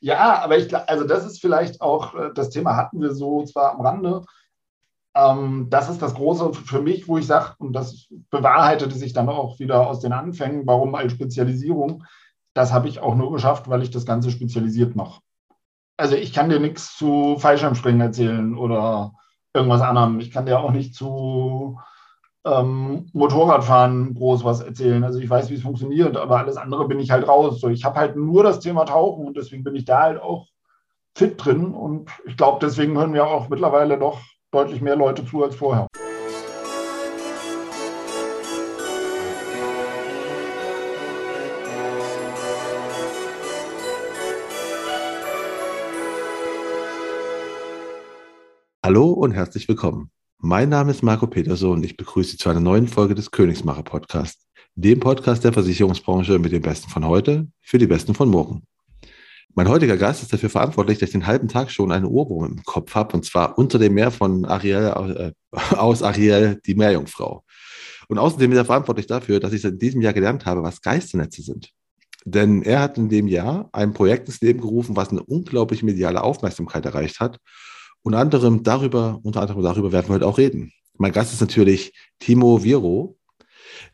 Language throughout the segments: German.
Ja, aber ich also das ist vielleicht auch, äh, das Thema hatten wir so zwar am Rande. Ähm, das ist das Große für mich, wo ich sage, und das bewahrheitete sich dann auch wieder aus den Anfängen, warum als Spezialisierung, das habe ich auch nur geschafft, weil ich das Ganze spezialisiert mache. Also ich kann dir nichts zu Fallschirmspringen erzählen oder irgendwas anderem. Ich kann dir auch nicht zu ähm, Motorradfahren groß was erzählen. Also ich weiß, wie es funktioniert, aber alles andere bin ich halt raus. So, ich habe halt nur das Thema Tauchen und deswegen bin ich da halt auch fit drin. Und ich glaube, deswegen hören wir auch mittlerweile doch deutlich mehr Leute zu als vorher. Hallo und herzlich willkommen. Mein Name ist Marco Peterson und ich begrüße Sie zu einer neuen Folge des Königsmacher Podcasts, dem Podcast der Versicherungsbranche mit den Besten von heute für die Besten von morgen. Mein heutiger Gast ist dafür verantwortlich, dass ich den halben Tag schon einen Ohrwurm im Kopf habe, und zwar unter dem Meer von Ariel, äh, aus Ariel, die Meerjungfrau. Und außerdem ist er verantwortlich dafür, dass ich in diesem Jahr gelernt habe, was Geisternetze sind. Denn er hat in dem Jahr ein Projekt ins Leben gerufen, was eine unglaubliche mediale Aufmerksamkeit erreicht hat unter anderem darüber, unter anderem darüber werden wir heute auch reden. Mein Gast ist natürlich Timo Viro,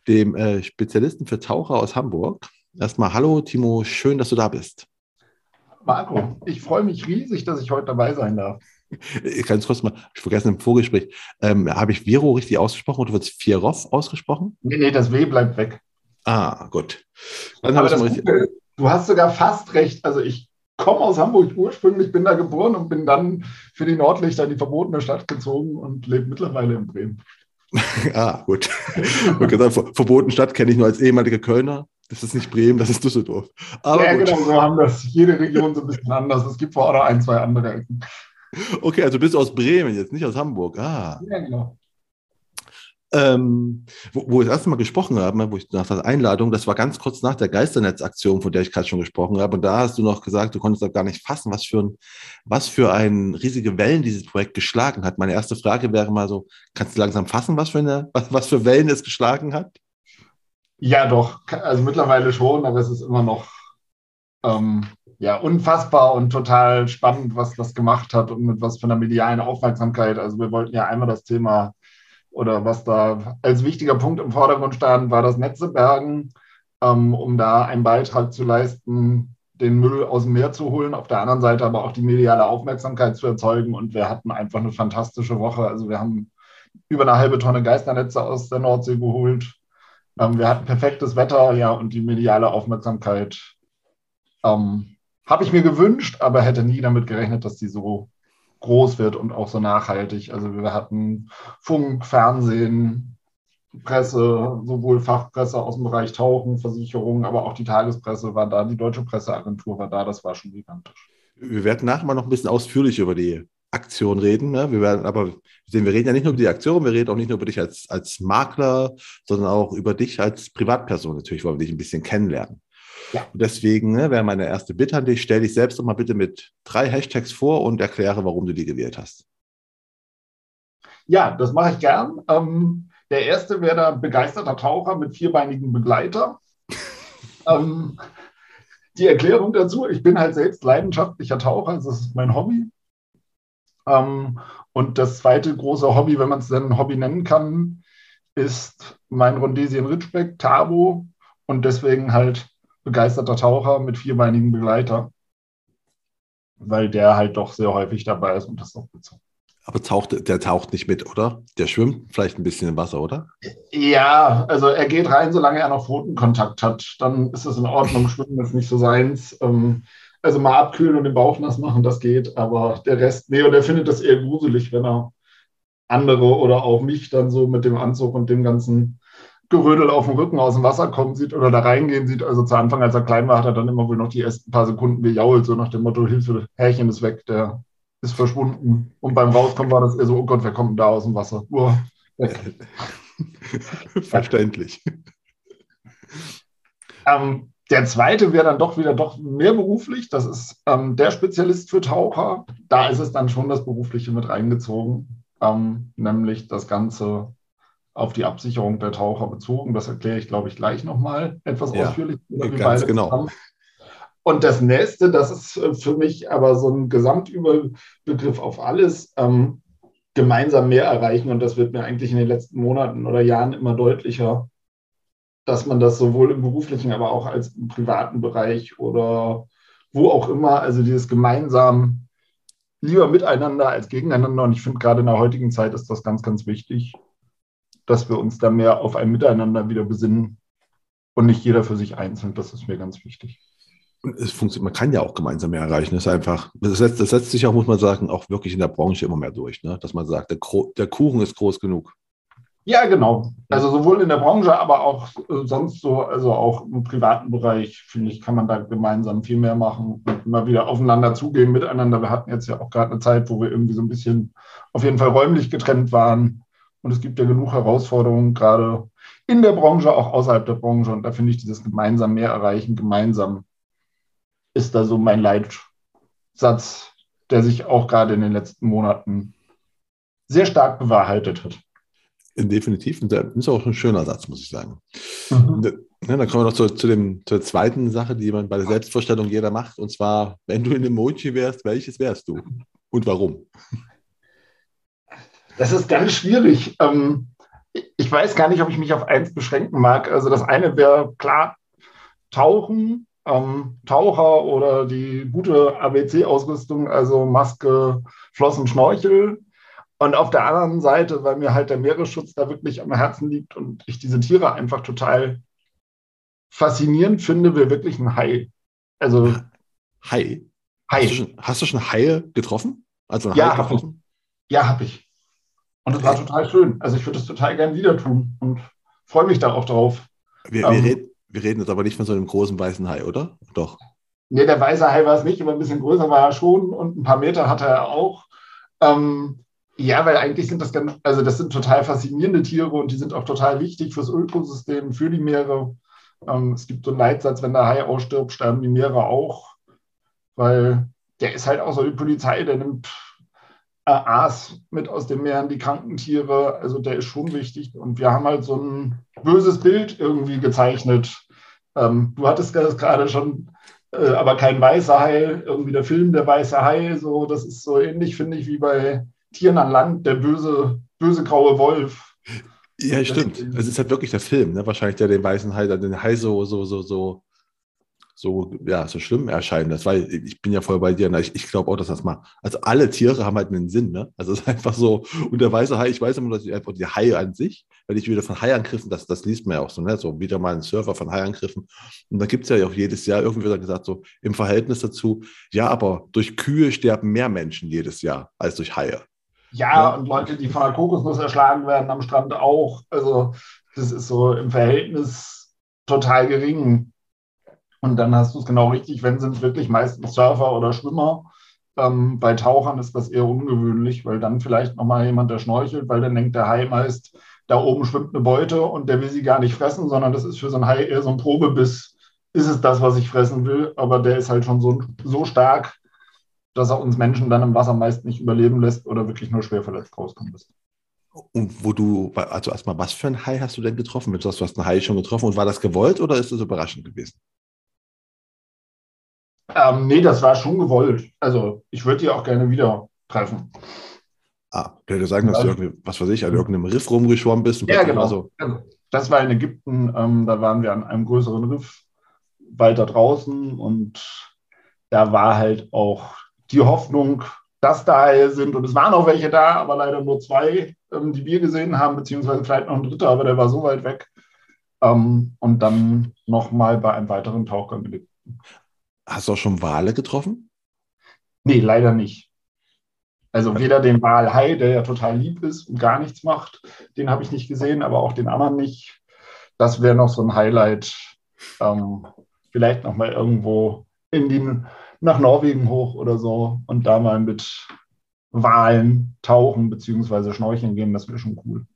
dem äh, Spezialisten für Taucher aus Hamburg. Erstmal hallo Timo, schön, dass du da bist. Marco, ich freue mich riesig, dass ich heute dabei sein darf. Ich kann es kurz mal, ich vergessen im Vorgespräch, ähm, habe ich Viro richtig ausgesprochen oder wird es Firov ausgesprochen? Nee, nee, das W bleibt weg. Ah, gut. Dann Aber das Gute, du hast sogar fast recht. Also ich komme aus Hamburg ursprünglich, bin da geboren und bin dann für die Nordlichter in die verbotene Stadt gezogen und lebe mittlerweile in Bremen. ah, gut. Dann, verbotene Stadt kenne ich nur als ehemaliger Kölner. Das ist nicht Bremen, das ist Düsseldorf. Aber ja, gut. genau, so haben das jede Region so ein bisschen anders. Es gibt vor Ort ein, zwei andere Ecken. Okay, also bist du aus Bremen jetzt, nicht aus Hamburg. Ah. Ja, genau. Ähm, wo, wo, wir das erste Mal gesprochen haben, wo ich nach der Einladung, das war ganz kurz nach der Geisternetz-Aktion, von der ich gerade schon gesprochen habe. Und da hast du noch gesagt, du konntest auch gar nicht fassen, was für ein, was für ein riesige Wellen dieses Projekt geschlagen hat. Meine erste Frage wäre mal so: Kannst du langsam fassen, was für eine, was, was für Wellen es geschlagen hat? Ja, doch. Also mittlerweile schon, aber es ist immer noch ähm, ja, unfassbar und total spannend, was das gemacht hat und mit was für einer medialen Aufmerksamkeit. Also wir wollten ja einmal das Thema oder was da als wichtiger Punkt im Vordergrund stand, war das Netzebergen, ähm, um da einen Beitrag zu leisten, den Müll aus dem Meer zu holen, auf der anderen Seite aber auch die mediale Aufmerksamkeit zu erzeugen. Und wir hatten einfach eine fantastische Woche. Also wir haben über eine halbe Tonne Geisternetze aus der Nordsee geholt. Ähm, wir hatten perfektes Wetter, ja, und die mediale Aufmerksamkeit ähm, habe ich mir gewünscht, aber hätte nie damit gerechnet, dass die so groß wird und auch so nachhaltig. Also wir hatten Funk, Fernsehen, Presse, sowohl Fachpresse aus dem Bereich Tauchen, Versicherungen, aber auch die Tagespresse war da, die Deutsche Presseagentur war da, das war schon gigantisch. Wir werden nachher mal noch ein bisschen ausführlich über die Aktion reden. Ne? Wir werden aber wir reden ja nicht nur über die Aktion, wir reden auch nicht nur über dich als, als Makler, sondern auch über dich als Privatperson natürlich, weil wir dich ein bisschen kennenlernen. Ja. Und deswegen ne, wäre meine erste Bitte an dich, stell dich selbst doch mal bitte mit drei Hashtags vor und erkläre, warum du die gewählt hast. Ja, das mache ich gern. Ähm, der erste wäre der begeisterter Taucher mit vierbeinigen Begleiter. ähm, die Erklärung dazu, ich bin halt selbst leidenschaftlicher Taucher, das ist mein Hobby. Ähm, und das zweite große Hobby, wenn man es denn ein Hobby nennen kann, ist mein Rondesien Ritschbeck, Tabo. Und deswegen halt begeisterter Taucher mit vierbeinigen Begleiter, weil der halt doch sehr häufig dabei ist und das auch bezogen. Aber taucht, der taucht nicht mit, oder? Der schwimmt vielleicht ein bisschen im Wasser, oder? Ja, also er geht rein, solange er noch Pfotenkontakt hat. Dann ist es in Ordnung. Schwimmen ist nicht so seins. Ähm, also mal abkühlen und den Bauch nass machen, das geht. Aber der Rest, nee, und er findet das eher gruselig, wenn er andere oder auch mich dann so mit dem Anzug und dem ganzen Gerödel auf dem Rücken aus dem Wasser kommen sieht oder da reingehen sieht. Also zu Anfang, als er klein war, hat er dann immer wohl noch die ersten paar Sekunden gejault, so nach dem Motto, Hilfe, Härchen ist weg, der ist verschwunden. Und beim Rauskommen war das eher so, oh Gott, wer kommt denn da aus dem Wasser? Uah, Verständlich. Ähm, der zweite wäre dann doch wieder doch mehr beruflich. Das ist ähm, der Spezialist für Taucher. Da ist es dann schon das Berufliche mit reingezogen, ähm, nämlich das Ganze auf die Absicherung der Taucher bezogen. Das erkläre ich, glaube ich, gleich nochmal etwas ja, ausführlich. Ganz genau. Und das nächste, das ist für mich aber so ein Gesamtüberbegriff auf alles, ähm, gemeinsam mehr erreichen. Und das wird mir eigentlich in den letzten Monaten oder Jahren immer deutlicher, dass man das sowohl im beruflichen, aber auch als im privaten Bereich oder wo auch immer, also dieses gemeinsam lieber miteinander als gegeneinander. Und ich finde, gerade in der heutigen Zeit ist das ganz, ganz wichtig, dass wir uns da mehr auf ein Miteinander wieder besinnen und nicht jeder für sich einzeln. Das ist mir ganz wichtig. Und es funktioniert, man kann ja auch gemeinsam mehr erreichen. Das ist einfach, das setzt, das setzt sich auch, muss man sagen, auch wirklich in der Branche immer mehr durch, ne? dass man sagt, der, der Kuchen ist groß genug. Ja, genau. Also sowohl in der Branche, aber auch äh, sonst so, also auch im privaten Bereich, finde ich, kann man da gemeinsam viel mehr machen und immer wieder aufeinander zugehen, miteinander. Wir hatten jetzt ja auch gerade eine Zeit, wo wir irgendwie so ein bisschen auf jeden Fall räumlich getrennt waren. Und es gibt ja genug Herausforderungen, gerade in der Branche, auch außerhalb der Branche. Und da finde ich dieses gemeinsam mehr erreichen, gemeinsam ist da so mein Leitsatz, der sich auch gerade in den letzten Monaten sehr stark bewahrheitet hat. Definitiv. Und das ist auch ein schöner Satz, muss ich sagen. Mhm. Ja, dann kommen wir noch zu, zu dem, zur zweiten Sache, die man bei der Selbstvorstellung jeder macht. Und zwar, wenn du in Emoji wärst, welches wärst du? Und warum? Das ist ganz schwierig. Ähm, ich weiß gar nicht, ob ich mich auf eins beschränken mag. Also das eine wäre klar Tauchen, ähm, Taucher oder die gute ABC-Ausrüstung, also Maske, Flossen, Schnorchel. Und auf der anderen Seite, weil mir halt der Meeresschutz da wirklich am Herzen liegt und ich diese Tiere einfach total faszinierend finde, wäre wirklich ein Hai. Also Hai? Hai. Hast du schon, hast du schon Haie getroffen? Also ja, habe ich. Ja, habe ich. Und das war total schön. Also ich würde das total gern wieder tun und freue mich da auch drauf. Wir, wir, ähm, reden, wir reden jetzt aber nicht von so einem großen weißen Hai, oder? Doch. Nee, der weiße Hai war es nicht, aber ein bisschen größer war er schon und ein paar Meter hatte er auch. Ähm, ja, weil eigentlich sind das ganz, also das sind total faszinierende Tiere und die sind auch total wichtig fürs Ökosystem, für die Meere. Ähm, es gibt so einen Leitsatz, wenn der Hai ausstirbt, sterben die Meere auch, weil der ist halt auch so die Polizei, der nimmt äh, Aas mit aus den Meeren, die kranken Tiere, also der ist schon wichtig und wir haben halt so ein böses Bild irgendwie gezeichnet. Ähm, du hattest das gerade schon äh, aber kein weißer Hai, irgendwie der Film Der weiße Hai, so, das ist so ähnlich, finde ich, wie bei Tieren an Land, der böse, böse graue Wolf. Ja, stimmt. Es ist halt wirklich der Film, ne? Wahrscheinlich der den weißen Hai, den Hai so, so, so, so, so, ja, so schlimm erscheinen lässt. Weil ich bin ja voll bei dir. Ne? Ich, ich glaube auch, dass das mal. Also alle Tiere haben halt einen Sinn, ne? Also es ist einfach so. Und der weiße Hai, ich weiß immer, dass ich einfach die Haie an sich, wenn ich wieder von Haiangriffen, das, das liest man ja auch so, ne? So wieder mal ein Surfer von Haiangriffen. Und da gibt es ja auch jedes Jahr irgendwie wieder gesagt, so im Verhältnis dazu, ja, aber durch Kühe sterben mehr Menschen jedes Jahr als durch Haie. Ja, ja, und Leute, die von der Kokosnuss erschlagen werden am Strand auch. Also das ist so im Verhältnis total gering. Und dann hast du es genau richtig, wenn sind es wirklich meistens Surfer oder Schwimmer. Ähm, bei Tauchern ist das eher ungewöhnlich, weil dann vielleicht nochmal jemand, der schnorchelt, weil dann denkt der Hai meist, da oben schwimmt eine Beute und der will sie gar nicht fressen, sondern das ist für so ein Hai eher so ein Probebiss. Ist es das, was ich fressen will? Aber der ist halt schon so, so stark, dass er uns Menschen dann im Wasser meist nicht überleben lässt oder wirklich nur schwer verletzt rauskommen lässt. Und wo du, also erstmal, was für ein Hai hast du denn getroffen? Du hast, du hast einen Hai schon getroffen und war das gewollt oder ist das überraschend gewesen? Ähm, nee, das war schon gewollt. Also ich würde die auch gerne wieder treffen. Ah, hätte sagen, dass du irgendwie, was weiß ich, an irgendeinem Riff rumgeschwommen bist. ja, genau. So. Also, das war in Ägypten, ähm, da waren wir an einem größeren Riff weiter draußen und da war halt auch die Hoffnung, dass da sind. Und es waren auch welche da, aber leider nur zwei, ähm, die wir gesehen haben, beziehungsweise vielleicht noch ein dritter, aber der war so weit weg. Ähm, und dann nochmal bei einem weiteren Tauchgang gelegt. Hast du auch schon Wale getroffen? Nee, leider nicht. Also weder den Walhai, der ja total lieb ist und gar nichts macht, den habe ich nicht gesehen, aber auch den anderen nicht. Das wäre noch so ein Highlight. Ähm, vielleicht nochmal irgendwo in den nach Norwegen hoch oder so und da mal mit Walen tauchen bzw. schnorcheln gehen, das wäre schon cool.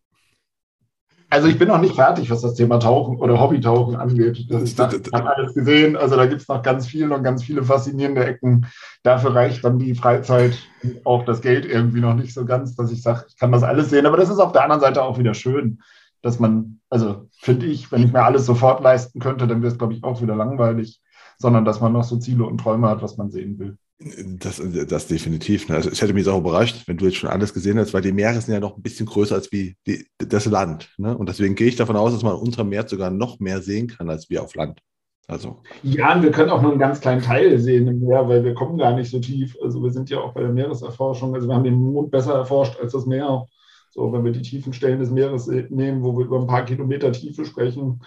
Also ich bin noch nicht fertig, was das Thema Tauchen oder Hobbytauchen angeht. Ich habe alles gesehen. Also da gibt es noch ganz viel und ganz viele faszinierende Ecken. Dafür reicht dann die Freizeit und auch das Geld irgendwie noch nicht so ganz, dass ich sage, ich kann das alles sehen. Aber das ist auf der anderen Seite auch wieder schön, dass man, also finde ich, wenn ich mir alles sofort leisten könnte, dann wäre es, glaube ich, auch wieder langweilig sondern dass man noch so Ziele und Träume hat, was man sehen will. Das, das definitiv. Ne? Also es hätte mich auch überrascht, wenn du jetzt schon alles gesehen hast, weil die Meere sind ja noch ein bisschen größer als wie die, das Land. Ne? Und deswegen gehe ich davon aus, dass man unter Meer sogar noch mehr sehen kann als wir auf Land. Also. Ja, und wir können auch nur einen ganz kleinen Teil sehen im Meer, weil wir kommen gar nicht so tief. Also wir sind ja auch bei der Meereserforschung. Also wir haben den Mond besser erforscht als das Meer. So, wenn wir die tiefen Stellen des Meeres nehmen, wo wir über ein paar Kilometer Tiefe sprechen,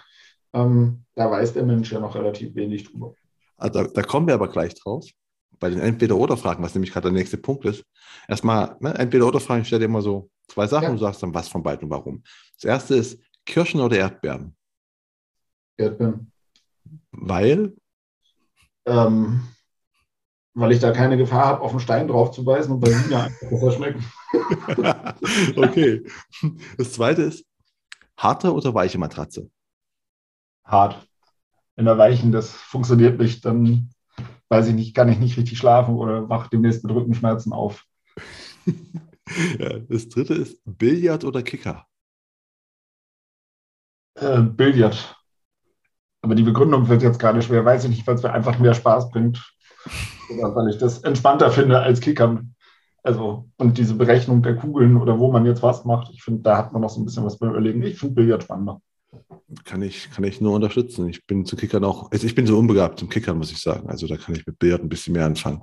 ähm, da weiß der Mensch ja noch relativ wenig drüber. Also da, da kommen wir aber gleich drauf bei den Entweder-Oder-Fragen, was nämlich gerade der nächste Punkt ist. Erstmal, ne, Entweder-Oder-Fragen, ich stelle dir immer so zwei Sachen ja. und du sagst dann was von beiden und warum. Das erste ist Kirschen oder Erdbeeren? Erdbeeren. Weil? Ähm, weil ich da keine Gefahr habe, auf den Stein drauf zu beißen und bei mir einfach besser schmecken. okay. Das zweite ist harte oder weiche Matratze? Hart. Wenn er weichen, das funktioniert nicht, dann weiß ich nicht, kann ich nicht richtig schlafen oder wach demnächst mit Rückenschmerzen auf. ja, das dritte ist Billard oder Kicker? Äh, Billard. Aber die Begründung wird jetzt gerade schwer, weiß ich nicht, weil es mir einfach mehr Spaß bringt. Oder weil ich das entspannter finde als Kickern. Also, und diese Berechnung der Kugeln oder wo man jetzt was macht, ich finde, da hat man noch so ein bisschen was beim Überlegen. Ich finde Billard spannender. Kann ich, kann ich nur unterstützen. Ich bin zu Kickern auch, also ich bin so unbegabt zum Kickern, muss ich sagen. Also da kann ich mit Billard ein bisschen mehr anfangen.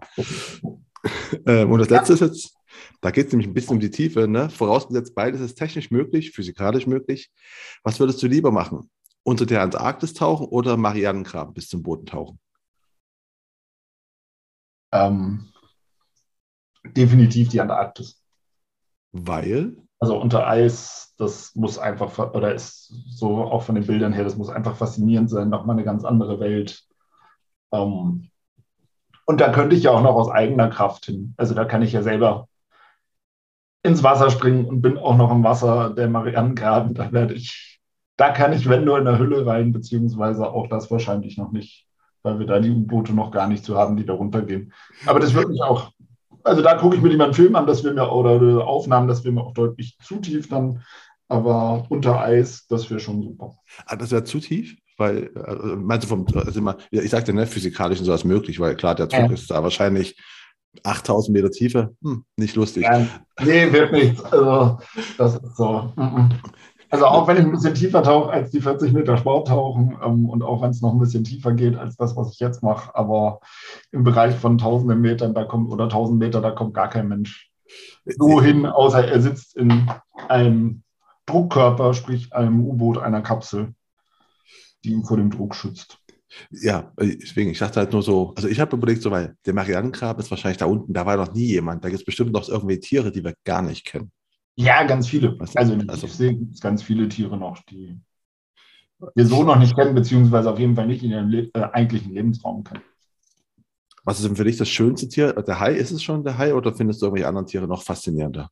ähm, und das letzte ist jetzt, da geht es nämlich ein bisschen um die Tiefe. Ne? Vorausgesetzt, beides ist technisch möglich, physikalisch möglich. Was würdest du lieber machen? unter der Antarktis tauchen oder Marianengraben bis zum Boden tauchen? Ähm, definitiv die Antarktis. Weil? Also unter Eis, das muss einfach, oder ist so auch von den Bildern her, das muss einfach faszinierend sein, nochmal eine ganz andere Welt. Ähm, und da könnte ich ja auch noch aus eigener Kraft hin. Also da kann ich ja selber ins Wasser springen und bin auch noch im Wasser der Marianengraben. Da werde ich da kann ich, wenn nur in der Hülle rein, beziehungsweise auch das wahrscheinlich noch nicht, weil wir da die U-Boote noch gar nicht zu haben, die da runtergehen. Aber das wird mich auch, also da gucke ich mir lieber einen Film an, das wäre mir, oder Aufnahmen, das wäre mir auch deutlich zu tief dann. Aber unter Eis, das wäre schon super. Ah, das wäre zu tief? Weil, also meinst du vom, also immer, ich sagte, ne, physikalisch und sowas möglich, weil klar, der Zug ja. ist da wahrscheinlich 8000 Meter Tiefe, hm, nicht lustig. Ja, nee, wird nichts. Also, das ist so. Also auch wenn ich ein bisschen tiefer tauche als die 40 Meter Sporttauchen ähm, und auch wenn es noch ein bisschen tiefer geht als das, was ich jetzt mache, aber im Bereich von tausenden Metern da kommt oder 1000 Meter, da kommt gar kein Mensch so hin, außer er sitzt in einem Druckkörper, sprich einem U-Boot, einer Kapsel, die ihn vor dem Druck schützt. Ja, deswegen, ich dachte halt nur so, also ich habe überlegt, so, weil der Marianengrab ist wahrscheinlich da unten, da war noch nie jemand. Da gibt es bestimmt noch irgendwie Tiere, die wir gar nicht kennen. Ja, ganz viele. Also, also ich sehe ganz viele Tiere noch, die wir so noch nicht kennen, beziehungsweise auf jeden Fall nicht in ihrem Le äh, eigentlichen Lebensraum kennen. Was ist denn für dich das schönste Tier? Der Hai, ist es schon der Hai oder findest du irgendwelche anderen Tiere noch faszinierender?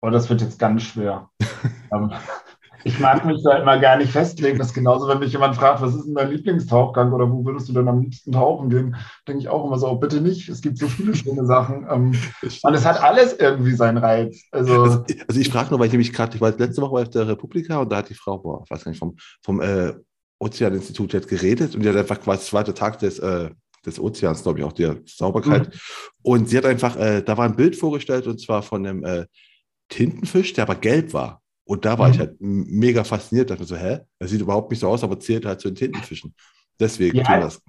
Oh, das wird jetzt ganz schwer. Ich mag mich da immer gar nicht festlegen. Das ist genauso, wenn mich jemand fragt, was ist denn dein Lieblingstauchgang oder wo würdest du denn am liebsten tauchen gehen, denke ich auch immer so, oh, bitte nicht. Es gibt so viele schöne Sachen. Ähm, und es hat alles irgendwie seinen Reiz. Also, also, also ich frage nur, weil ich nämlich gerade, ich war letzte Woche auf der Republika und da hat die Frau, boah, ich weiß gar nicht, vom, vom äh, Ozeaninstitut jetzt geredet und die hat einfach quasi zweiter Tag des, äh, des Ozeans, glaube ich, auch der Sauberkeit. Mhm. Und sie hat einfach, äh, da war ein Bild vorgestellt und zwar von einem äh, Tintenfisch, der aber gelb war. Und da war mhm. ich halt mega fasziniert, dachte mir so, hä? Er sieht überhaupt nicht so aus, aber zählt halt zu den Tintenfischen. Deswegen ja, das.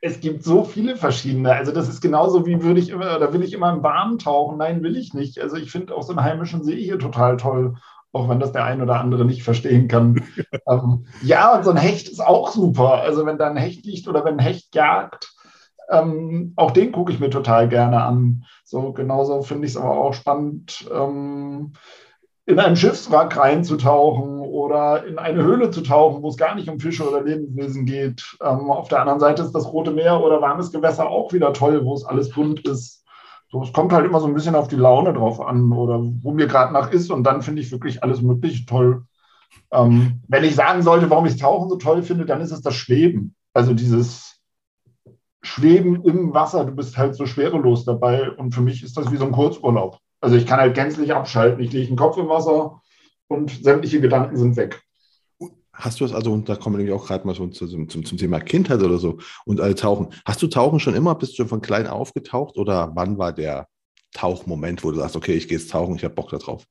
Es gibt so viele verschiedene. Also das ist genauso wie würde ich immer, da will ich immer im Warmen tauchen. Nein, will ich nicht. Also ich finde auch so einen heimischen See hier total toll, auch wenn das der ein oder andere nicht verstehen kann. ähm, ja, und so ein Hecht ist auch super. Also wenn da ein Hecht liegt oder wenn ein Hecht jagt, ähm, auch den gucke ich mir total gerne an. So genauso finde ich es aber auch spannend. Ähm, in einem Schiffswrack reinzutauchen oder in eine Höhle zu tauchen, wo es gar nicht um Fische oder Lebenswesen geht. Ähm, auf der anderen Seite ist das Rote Meer oder warmes Gewässer auch wieder toll, wo es alles bunt ist. So, es kommt halt immer so ein bisschen auf die Laune drauf an oder wo mir gerade nach ist und dann finde ich wirklich alles Mögliche toll. Ähm, wenn ich sagen sollte, warum ich Tauchen so toll finde, dann ist es das Schweben. Also dieses Schweben im Wasser, du bist halt so schwerelos dabei und für mich ist das wie so ein Kurzurlaub. Also ich kann halt gänzlich abschalten. Ich lege den Kopf im Wasser und sämtliche Gedanken sind weg. Hast du das also, und da kommen wir nämlich auch gerade mal so zum, zum, zum, Thema Kindheit oder so und äh, Tauchen. Hast du Tauchen schon immer? Bist du schon von klein aufgetaucht oder wann war der Tauchmoment, wo du sagst, okay, ich gehe jetzt tauchen, ich habe Bock darauf?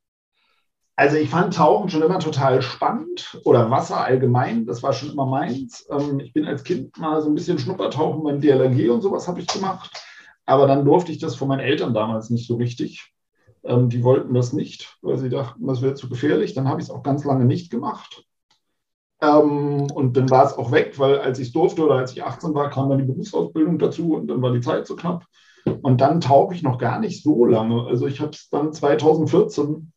Also ich fand Tauchen schon immer total spannend oder Wasser allgemein, das war schon immer meins. Ähm, ich bin als Kind mal so ein bisschen Schnuppertauchen beim DLRG und sowas habe ich gemacht, aber dann durfte ich das von meinen Eltern damals nicht so richtig. Ähm, die wollten das nicht, weil sie dachten, das wäre zu gefährlich. Dann habe ich es auch ganz lange nicht gemacht. Ähm, und dann war es auch weg, weil als ich es durfte oder als ich 18 war, kam dann die Berufsausbildung dazu und dann war die Zeit so knapp. Und dann tauche ich noch gar nicht so lange. Also ich habe es dann 2014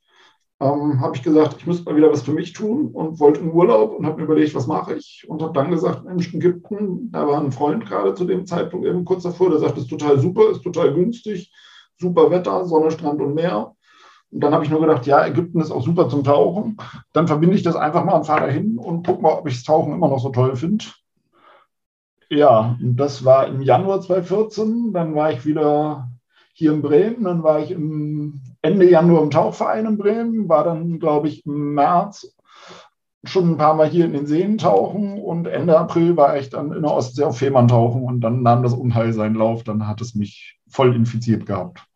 ähm, habe ich gesagt, ich müsste mal wieder was für mich tun und wollte in Urlaub und habe mir überlegt, was mache ich und habe dann gesagt, Mensch, Ägypten, da war ein Freund gerade zu dem Zeitpunkt eben kurz davor, der sagt, ist total super, ist total günstig, super Wetter, Sonne, Strand und Meer. Und dann habe ich nur gedacht, ja, Ägypten ist auch super zum Tauchen. Dann verbinde ich das einfach mal und fahre dahin und gucke mal, ob ich das Tauchen immer noch so toll finde. Ja, das war im Januar 2014. Dann war ich wieder hier in Bremen. Dann war ich im Ende Januar im Tauchverein in Bremen. War dann, glaube ich, im März schon ein paar Mal hier in den Seen tauchen. Und Ende April war ich dann in der Ostsee auf Fehmarn tauchen. Und dann nahm das Unheil seinen Lauf. Dann hat es mich voll infiziert gehabt.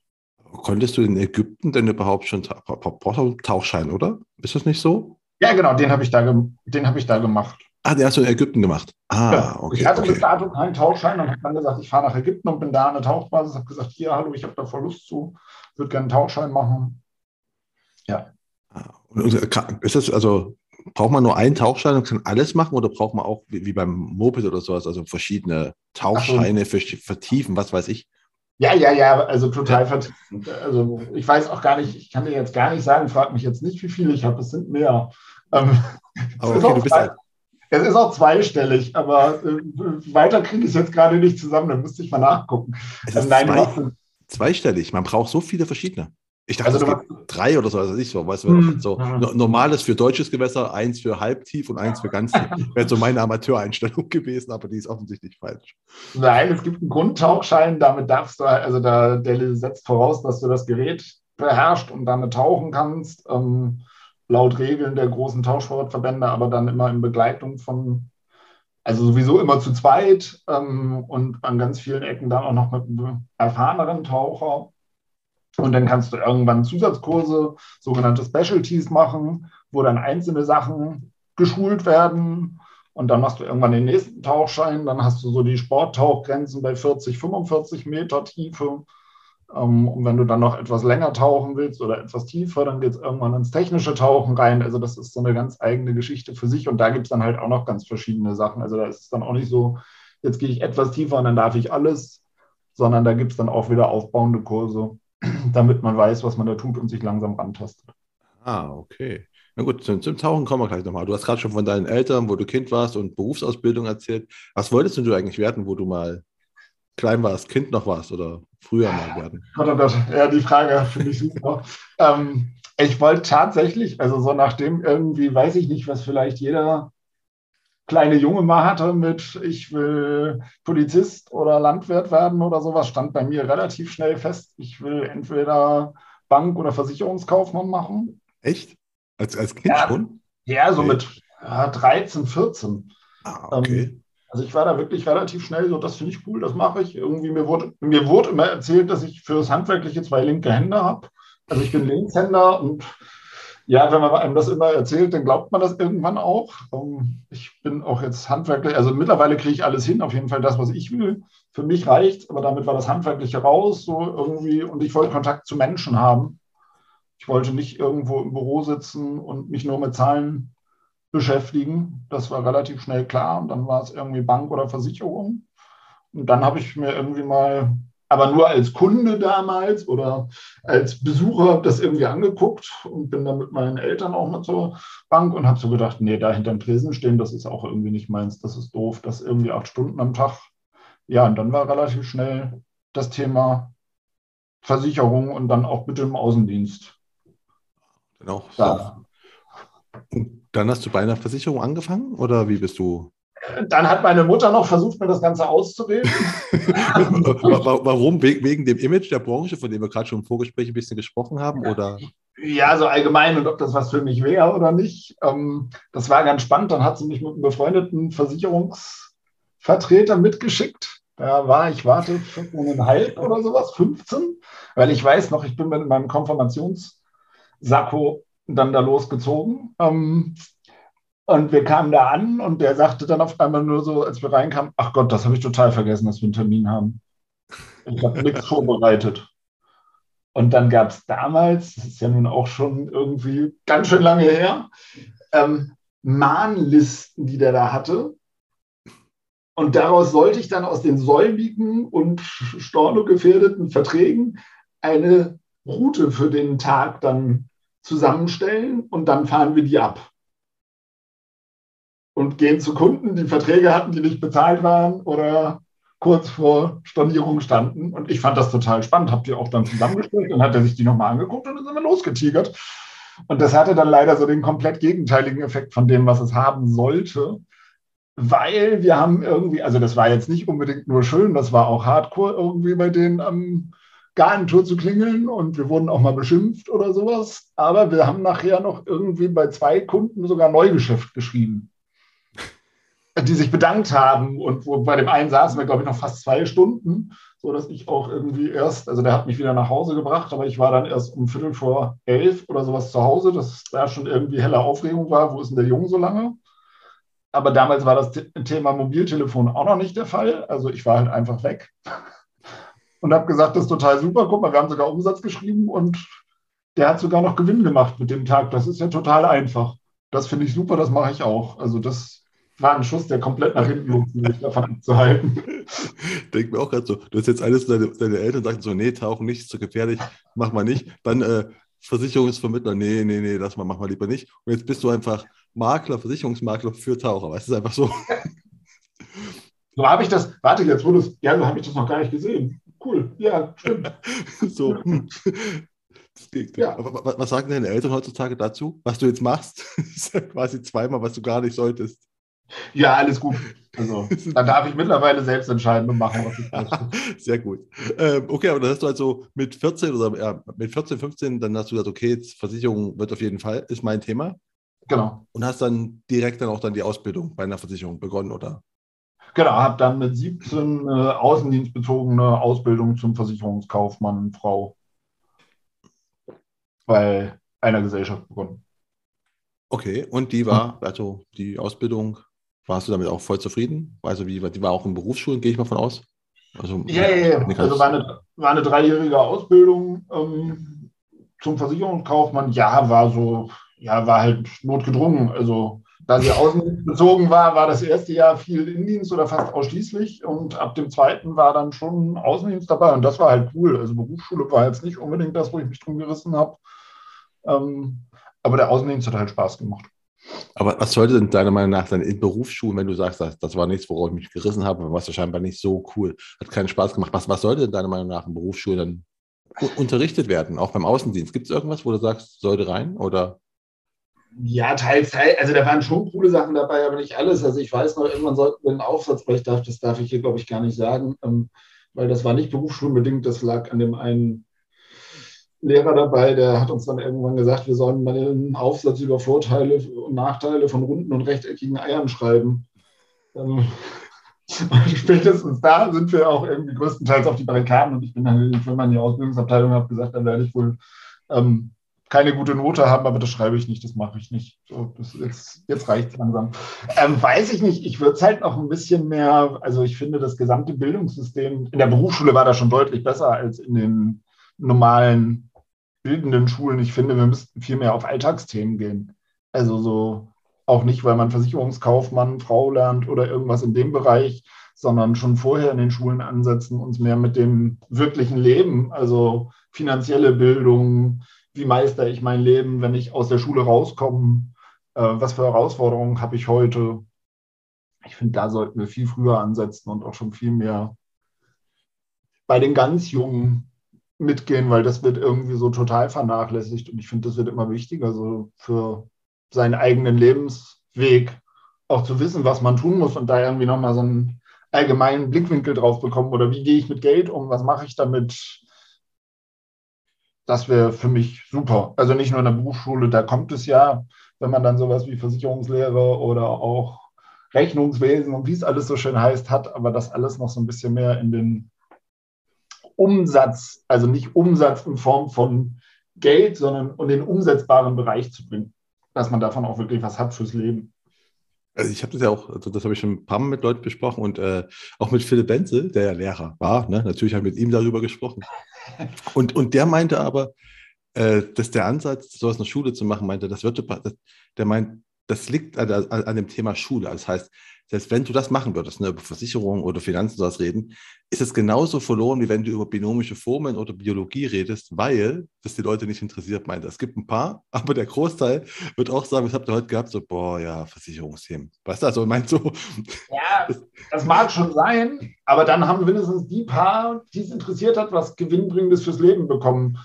Konntest du in Ägypten denn überhaupt schon Tauchschein, oder? Ist das nicht so? Ja, genau, den habe ich, da hab ich da gemacht. Ah, den hast du in Ägypten gemacht. Ah, ja. okay. Ich hatte okay. bis dato keinen Tauchschein und habe dann gesagt, ich fahre nach Ägypten und bin da an der Tauchbasis, habe gesagt, hier, hallo, ich habe da voll Lust zu, würde gerne einen Tauchschein machen. Ja. Ah, ist das also, braucht man nur einen Tauchschein und kann alles machen oder braucht man auch, wie, beim Moped oder sowas, also verschiedene Tauchscheine so. für Vertiefen, was weiß ich? Ja, ja, ja, also total vertiefend. Also ich weiß auch gar nicht, ich kann dir jetzt gar nicht sagen, frag mich jetzt nicht, wie viele ich habe, es sind mehr. Ähm, aber okay, du bist halt es ist auch zweistellig, aber äh, weiter kriege ich es jetzt gerade nicht zusammen, da müsste ich mal nachgucken. Es ist Nein, zwei, zweistellig, man braucht so viele verschiedene. Ich dachte, also, es gibt drei oder so, also nicht so, weißt du, hm, so normales für deutsches Gewässer, eins für halbtief und eins für ganz tief. Wäre so meine Amateureinstellung gewesen, aber die ist offensichtlich falsch. Nein, es gibt einen Grundtauchschein, damit darfst du, also da, der setzt voraus, dass du das Gerät beherrscht und damit tauchen kannst, ähm, laut Regeln der großen Tauchsportverbände, aber dann immer in Begleitung von, also sowieso immer zu zweit ähm, und an ganz vielen Ecken dann auch noch mit einem erfahreneren Taucher. Und dann kannst du irgendwann Zusatzkurse, sogenannte Specialties machen, wo dann einzelne Sachen geschult werden. Und dann machst du irgendwann den nächsten Tauchschein. Dann hast du so die Sporttauchgrenzen bei 40, 45 Meter Tiefe. Ähm, und wenn du dann noch etwas länger tauchen willst oder etwas tiefer, dann geht es irgendwann ins technische Tauchen rein. Also das ist so eine ganz eigene Geschichte für sich. Und da gibt es dann halt auch noch ganz verschiedene Sachen. Also da ist es dann auch nicht so, jetzt gehe ich etwas tiefer und dann darf ich alles, sondern da gibt es dann auch wieder aufbauende Kurse damit man weiß, was man da tut und sich langsam rantastet. Ah, okay. Na gut, zum, zum Tauchen kommen wir gleich nochmal. Du hast gerade schon von deinen Eltern, wo du Kind warst und Berufsausbildung erzählt. Was wolltest du eigentlich werden, wo du mal klein warst, Kind noch warst oder früher mal werden? Gott, oh Gott, ja, die Frage finde ich super. ähm, ich wollte tatsächlich, also so nachdem irgendwie, weiß ich nicht, was vielleicht jeder kleine Junge mal hatte mit, ich will Polizist oder Landwirt werden oder sowas, stand bei mir relativ schnell fest, ich will entweder Bank- oder Versicherungskaufmann machen. Echt? Als, als Kind ja, schon? Ja, so okay. mit ja, 13, 14. Ah, okay. Ähm, also ich war da wirklich relativ schnell so, das finde ich cool, das mache ich. Irgendwie mir wurde, mir wurde immer erzählt, dass ich für das Handwerkliche zwei linke Hände habe. Also ich bin Linkshänder und ja, wenn man einem das immer erzählt, dann glaubt man das irgendwann auch. Ähm, ich bin auch jetzt handwerklich, also mittlerweile kriege ich alles hin, auf jeden Fall das, was ich will. Für mich reicht, aber damit war das Handwerkliche raus, so irgendwie. Und ich wollte Kontakt zu Menschen haben. Ich wollte nicht irgendwo im Büro sitzen und mich nur mit Zahlen beschäftigen. Das war relativ schnell klar. Und dann war es irgendwie Bank oder Versicherung. Und dann habe ich mir irgendwie mal aber nur als Kunde damals oder als Besucher das irgendwie angeguckt und bin dann mit meinen Eltern auch mal zur Bank und habe so gedacht, nee, da hinterm Tresen stehen, das ist auch irgendwie nicht meins, das ist doof, das irgendwie acht Stunden am Tag. Ja, und dann war relativ schnell das Thema Versicherung und dann auch bitte im Außendienst. Genau. Ja. Und dann hast du bei einer Versicherung angefangen oder wie bist du dann hat meine Mutter noch versucht, mir das Ganze auszureden. Warum? Wegen dem Image der Branche, von dem wir gerade schon im Vorgespräch ein bisschen gesprochen haben? Oder? Ja, so allgemein und ob das was für mich wäre oder nicht. Ähm, das war ganz spannend. Dann hat sie mich mit einem befreundeten Versicherungsvertreter mitgeschickt. Da war ich, warte, 14,5 oder sowas, 15, weil ich weiß noch, ich bin mit meinem Konfirmationssacko dann da losgezogen. Ähm, und wir kamen da an und der sagte dann auf einmal nur so, als wir reinkamen, ach Gott, das habe ich total vergessen, dass wir einen Termin haben. Ich habe nichts vorbereitet. Und dann gab es damals, das ist ja nun auch schon irgendwie ganz schön lange her, ähm, Mahnlisten, die der da hatte. Und daraus sollte ich dann aus den säumigen und stornogefährdeten Verträgen eine Route für den Tag dann zusammenstellen und dann fahren wir die ab. Und gehen zu Kunden, die Verträge hatten, die nicht bezahlt waren oder kurz vor Stornierung standen. Und ich fand das total spannend, habe die auch dann zusammengestellt und hat er sich die nochmal angeguckt und dann sind wir losgetigert. Und das hatte dann leider so den komplett gegenteiligen Effekt von dem, was es haben sollte. Weil wir haben irgendwie, also das war jetzt nicht unbedingt nur schön, das war auch hardcore irgendwie bei denen am Gartentor zu klingeln und wir wurden auch mal beschimpft oder sowas. Aber wir haben nachher noch irgendwie bei zwei Kunden sogar Neugeschäft geschrieben die sich bedankt haben und wo, bei dem einen saßen wir, glaube ich, noch fast zwei Stunden, so dass ich auch irgendwie erst, also der hat mich wieder nach Hause gebracht, aber ich war dann erst um Viertel vor elf oder sowas zu Hause, dass da schon irgendwie helle Aufregung war, wo ist denn der Junge so lange? Aber damals war das Thema Mobiltelefon auch noch nicht der Fall, also ich war halt einfach weg und habe gesagt, das ist total super, guck mal, wir haben sogar Umsatz geschrieben und der hat sogar noch Gewinn gemacht mit dem Tag, das ist ja total einfach. Das finde ich super, das mache ich auch. Also das war ein Schuss, der komplett nach hinten log, um mich davon abzuhalten. Denke mir auch gerade so, du hast jetzt alles, deine, deine Eltern sagen so, nee, tauchen nicht, zu gefährlich, mach mal nicht. Dann äh, Versicherungsvermittler, nee, nee, nee, lass mal, mach mal lieber nicht. Und jetzt bist du einfach Makler, Versicherungsmakler für Taucher, weißt du, ist einfach so. So habe ich das, warte, jetzt wurde es, ja, so habe ich das noch gar nicht gesehen. Cool, ja, stimmt. so. Hm. Ja. Was sagen deine Eltern heutzutage dazu? Was du jetzt machst, ist ja quasi zweimal, was du gar nicht solltest. Ja, alles gut. Also, dann darf ich mittlerweile selbst entscheiden und machen, was ich möchte. Sehr gut. Ähm, okay, aber dann hast du also mit 14 oder ja, mit 14, 15, dann hast du gesagt, okay, jetzt Versicherung wird auf jeden Fall, ist mein Thema. Genau. Und hast dann direkt dann auch dann die Ausbildung bei einer Versicherung begonnen, oder? Genau, habe dann mit 17 äh, außendienstbezogene Ausbildung zum Versicherungskaufmann, Frau bei einer Gesellschaft begonnen. Okay, und die war, also die Ausbildung warst du damit auch voll zufrieden? Also wie, die war auch in Berufsschulen, gehe ich mal von aus? Also, ja, ja, ja. Also war eine, war eine dreijährige Ausbildung ähm, zum Versicherungskaufmann. Ja, war so, ja, war halt notgedrungen. Also da sie außenbezogen war, war das erste Jahr viel Indienst oder fast ausschließlich und ab dem zweiten war dann schon Außendienst dabei und das war halt cool. Also Berufsschule war jetzt nicht unbedingt das, wo ich mich drum gerissen habe. Ähm, aber der Außendienst hat halt Spaß gemacht. Aber was sollte denn deiner Meinung nach dann in Berufsschulen, wenn du sagst, das, das war nichts, worauf ich mich gerissen habe, was ja scheinbar nicht so cool, hat keinen Spaß gemacht. Was, was sollte denn deiner Meinung nach in Berufsschulen dann unterrichtet werden, auch beim Außendienst? Gibt es irgendwas, wo du sagst, sollte rein oder? Ja, teils, teils. Also da waren schon coole Sachen dabei, aber nicht alles. Also ich weiß noch, irgendwann sollten wir einen Aufsatz, weil ich darf, das darf ich hier, glaube ich, gar nicht sagen, ähm, weil das war nicht berufsschulenbedingt, das lag an dem einen Lehrer dabei, der hat uns dann irgendwann gesagt, wir sollen mal einen Aufsatz über Vorteile und Nachteile von runden und rechteckigen Eiern schreiben. Ähm, spätestens da sind wir auch irgendwie größtenteils auf die Barrikaden und ich bin dann Firma in die Ausbildungsabteilung und habe gesagt, da werde ich wohl ähm, keine gute Note haben, aber das schreibe ich nicht, das mache ich nicht. So, jetzt jetzt reicht es langsam. Ähm, weiß ich nicht, ich würde es halt noch ein bisschen mehr, also ich finde, das gesamte Bildungssystem in der Berufsschule war da schon deutlich besser als in den normalen bildenden Schulen, ich finde, wir müssten viel mehr auf Alltagsthemen gehen. Also so auch nicht, weil man Versicherungskaufmann, Frau lernt oder irgendwas in dem Bereich, sondern schon vorher in den Schulen ansetzen, uns mehr mit dem wirklichen Leben, also finanzielle Bildung, wie meister ich mein Leben, wenn ich aus der Schule rauskomme, äh, was für Herausforderungen habe ich heute. Ich finde, da sollten wir viel früher ansetzen und auch schon viel mehr bei den ganz Jungen mitgehen, weil das wird irgendwie so total vernachlässigt. Und ich finde, das wird immer wichtiger, so für seinen eigenen Lebensweg auch zu wissen, was man tun muss und da irgendwie nochmal so einen allgemeinen Blickwinkel drauf bekommen. Oder wie gehe ich mit Geld um? Was mache ich damit? das wäre für mich super. Also nicht nur in der Berufsschule, da kommt es ja, wenn man dann sowas wie Versicherungslehre oder auch Rechnungswesen und wie es alles so schön heißt, hat, aber das alles noch so ein bisschen mehr in den Umsatz, also nicht Umsatz in Form von Geld, sondern in den umsetzbaren Bereich zu bringen, dass man davon auch wirklich was hat fürs Leben. Also ich habe das ja auch, also das habe ich schon ein paar Mal mit Leuten besprochen und äh, auch mit Philipp Benzel, der ja Lehrer war. Ne? Natürlich habe ich mit ihm darüber gesprochen. Und, und der meinte aber, äh, dass der Ansatz, sowas in der Schule zu machen, meinte, das wird, das, der meint, das liegt an, an, an, dem Thema Schule. Das heißt, selbst wenn du das machen würdest, ne, über Versicherungen oder Finanzen sowas reden, ist es genauso verloren, wie wenn du über binomische Formeln oder Biologie redest, weil das die Leute nicht interessiert, meint. Es gibt ein paar, aber der Großteil wird auch sagen, was habt ihr heute gehabt? So, boah, ja, Versicherungsthemen. Weißt du, also meint so. Ja, das mag schon sein, aber dann haben mindestens die paar, die es interessiert hat, was Gewinnbringendes fürs Leben bekommen.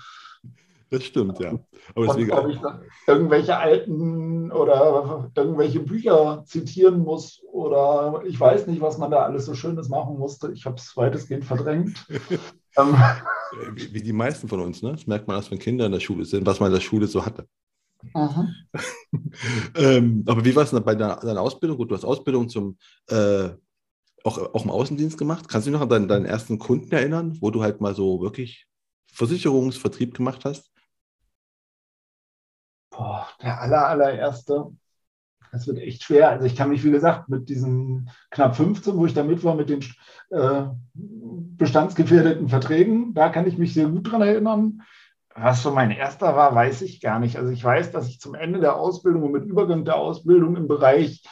Das stimmt, ja. Aber deswegen, ob ich irgendwelche alten oder irgendwelche Bücher zitieren muss oder ich weiß nicht, was man da alles so Schönes machen musste. Ich habe es weitestgehend verdrängt. Ähm. wie, wie, die meisten von uns, ne? Das merkt man erst, wenn Kinder in der Schule sind, was man in der Schule so hatte. Mhm. ähm, aber wie war es bei deiner, deiner, Ausbildung? Gut, du hast Ausbildung zum äh, auch, auch im Außendienst gemacht. Kannst du dich noch an deinen, deinen ersten Kunden erinnern, wo du halt mal so wirklich Versicherungsvertrieb gemacht hast? Boah, der aller, allererste, das wird echt schwer. Also ich kann mich, wie gesagt, mit diesen knapp 15, wo ich da mit war, mit den äh, bestandsgefährdeten Verträgen, da kann ich mich sehr gut dran erinnern. Was so mein erster war, weiß ich gar nicht. Also ich weiß, dass ich zum Ende der Ausbildung und mit Übergang der Ausbildung im Bereich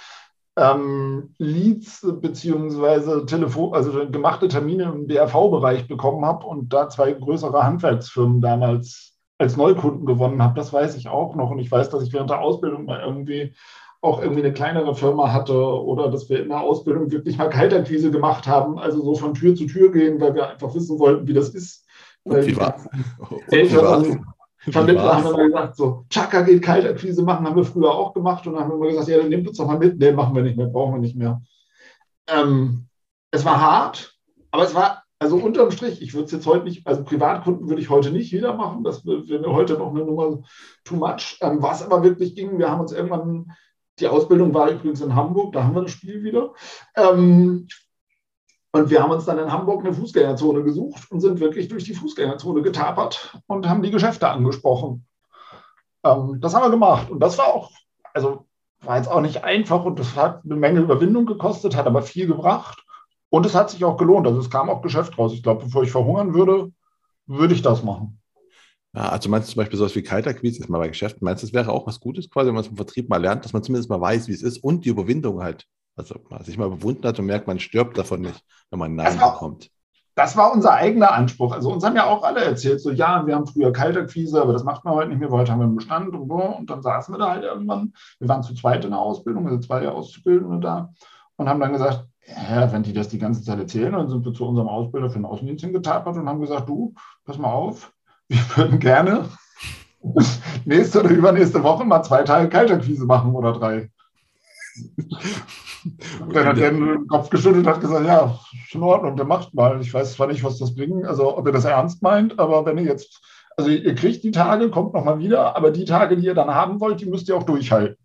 ähm, Leads beziehungsweise Telefon, also gemachte Termine im DRV-Bereich bekommen habe und da zwei größere Handwerksfirmen damals als Neukunden gewonnen habe, das weiß ich auch noch. Und ich weiß, dass ich während der Ausbildung mal irgendwie auch irgendwie eine kleinere Firma hatte oder dass wir in der Ausbildung wirklich mal Kaltakquise gemacht haben, also so von Tür zu Tür gehen, weil wir einfach wissen wollten, wie das ist. Und wie war? Vermittler haben immer gesagt, so, Chaka geht Kaltakquise machen, haben wir früher auch gemacht und dann haben wir immer gesagt, ja, dann nehmt uns doch mal mit. Nee, machen wir nicht mehr, brauchen wir nicht mehr. Ähm, es war hart, aber es war also unterm Strich, ich würde es jetzt heute nicht, also Privatkunden würde ich heute nicht wieder machen. Das wäre mir heute noch eine Nummer too much. Ähm, was aber wirklich ging, wir haben uns irgendwann, die Ausbildung war übrigens in Hamburg, da haben wir das Spiel wieder. Ähm, und wir haben uns dann in Hamburg eine Fußgängerzone gesucht und sind wirklich durch die Fußgängerzone getapert und haben die Geschäfte angesprochen. Ähm, das haben wir gemacht. Und das war auch, also war jetzt auch nicht einfach und das hat eine Menge Überwindung gekostet, hat aber viel gebracht. Und es hat sich auch gelohnt. Also es kam auch Geschäft raus. Ich glaube, bevor ich verhungern würde, würde ich das machen. Ja, also meinst du zum Beispiel sowas wie Kaltakquise, ist mal bei Geschäften, meinst du, das wäre auch was Gutes quasi, wenn man es im Vertrieb mal lernt, dass man zumindest mal weiß, wie es ist und die Überwindung halt, also man sich mal bewunden hat und merkt, man stirbt davon nicht, wenn man Nein das bekommt. Das war unser eigener Anspruch. Also uns haben ja auch alle erzählt, so ja, wir haben früher Kaltakquise, aber das macht man heute nicht mehr, heute haben wir einen Bestand und so. Und dann saßen wir da halt irgendwann, wir waren zu zweit in der Ausbildung, also zwei Auszubildende da und haben dann gesagt, ja, wenn die das die ganze Zeit erzählen, dann sind wir zu unserem Ausbilder für den Außendienst hingetapert und haben gesagt, du, pass mal auf, wir würden gerne nächste oder übernächste Woche mal zwei Tage Kaltakquise machen oder drei. Und dann hat er den Kopf geschüttelt und hat gesagt, ja, ist in Ordnung, dann macht mal. Ich weiß zwar nicht, was das bringt, also ob ihr das ernst meint, aber wenn ihr jetzt, also ihr kriegt die Tage, kommt nochmal wieder, aber die Tage, die ihr dann haben wollt, die müsst ihr auch durchhalten.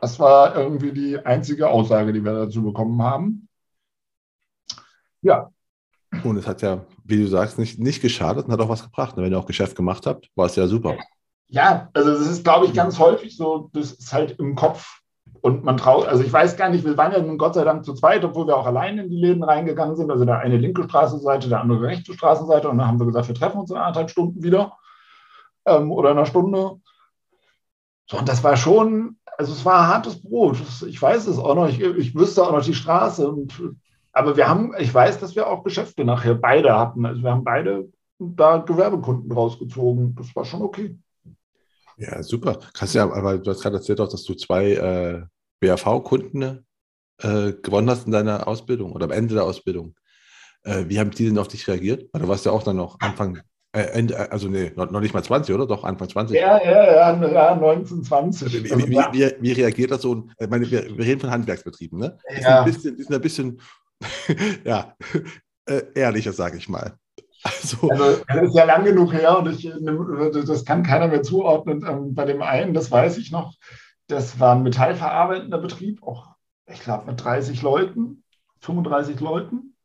Das war irgendwie die einzige Aussage, die wir dazu bekommen haben. Ja. Und es hat ja, wie du sagst, nicht, nicht geschadet und hat auch was gebracht. Wenn ihr auch Geschäft gemacht habt, war es ja super. Ja, also das ist, glaube ich, ganz häufig so, das ist halt im Kopf. Und man traut, also ich weiß gar nicht, wir waren ja nun Gott sei Dank zu zweit, obwohl wir auch allein in die Läden reingegangen sind. Also der eine linke Straßenseite, der andere rechte Straßenseite. Und dann haben wir gesagt, wir treffen uns in anderthalb Stunden wieder ähm, oder in einer Stunde. So, und das war schon, also es war hartes Brot. Ich weiß es auch noch. Ich, ich wüsste auch noch die Straße. Und, aber wir haben, ich weiß, dass wir auch Geschäfte nachher beide hatten. Also wir haben beide da Gewerbekunden rausgezogen. Das war schon okay. Ja, super. Kannst ja, aber du hast gerade erzählt auch, dass du zwei äh, BAV-Kunden äh, gewonnen hast in deiner Ausbildung oder am Ende der Ausbildung. Äh, wie haben die denn auf dich reagiert? Weil du warst ja auch dann noch Anfang also nee, noch, nicht mal 20, oder? Doch, Anfang 20. Ja, ja, ja, ja 19, 20. Wie, wie, wie, wie, reagiert das so? Ich meine, wir, reden von Handwerksbetrieben, ne? Die ja. sind ein bisschen, die sind ein bisschen ja, äh, ehrlicher, sage ich mal. Also, also das ist ja lang genug her und ich, das kann keiner mehr zuordnen. Ähm, bei dem einen, das weiß ich noch, das war ein metallverarbeitender Betrieb, auch ich glaube mit 30 Leuten, 35 Leuten.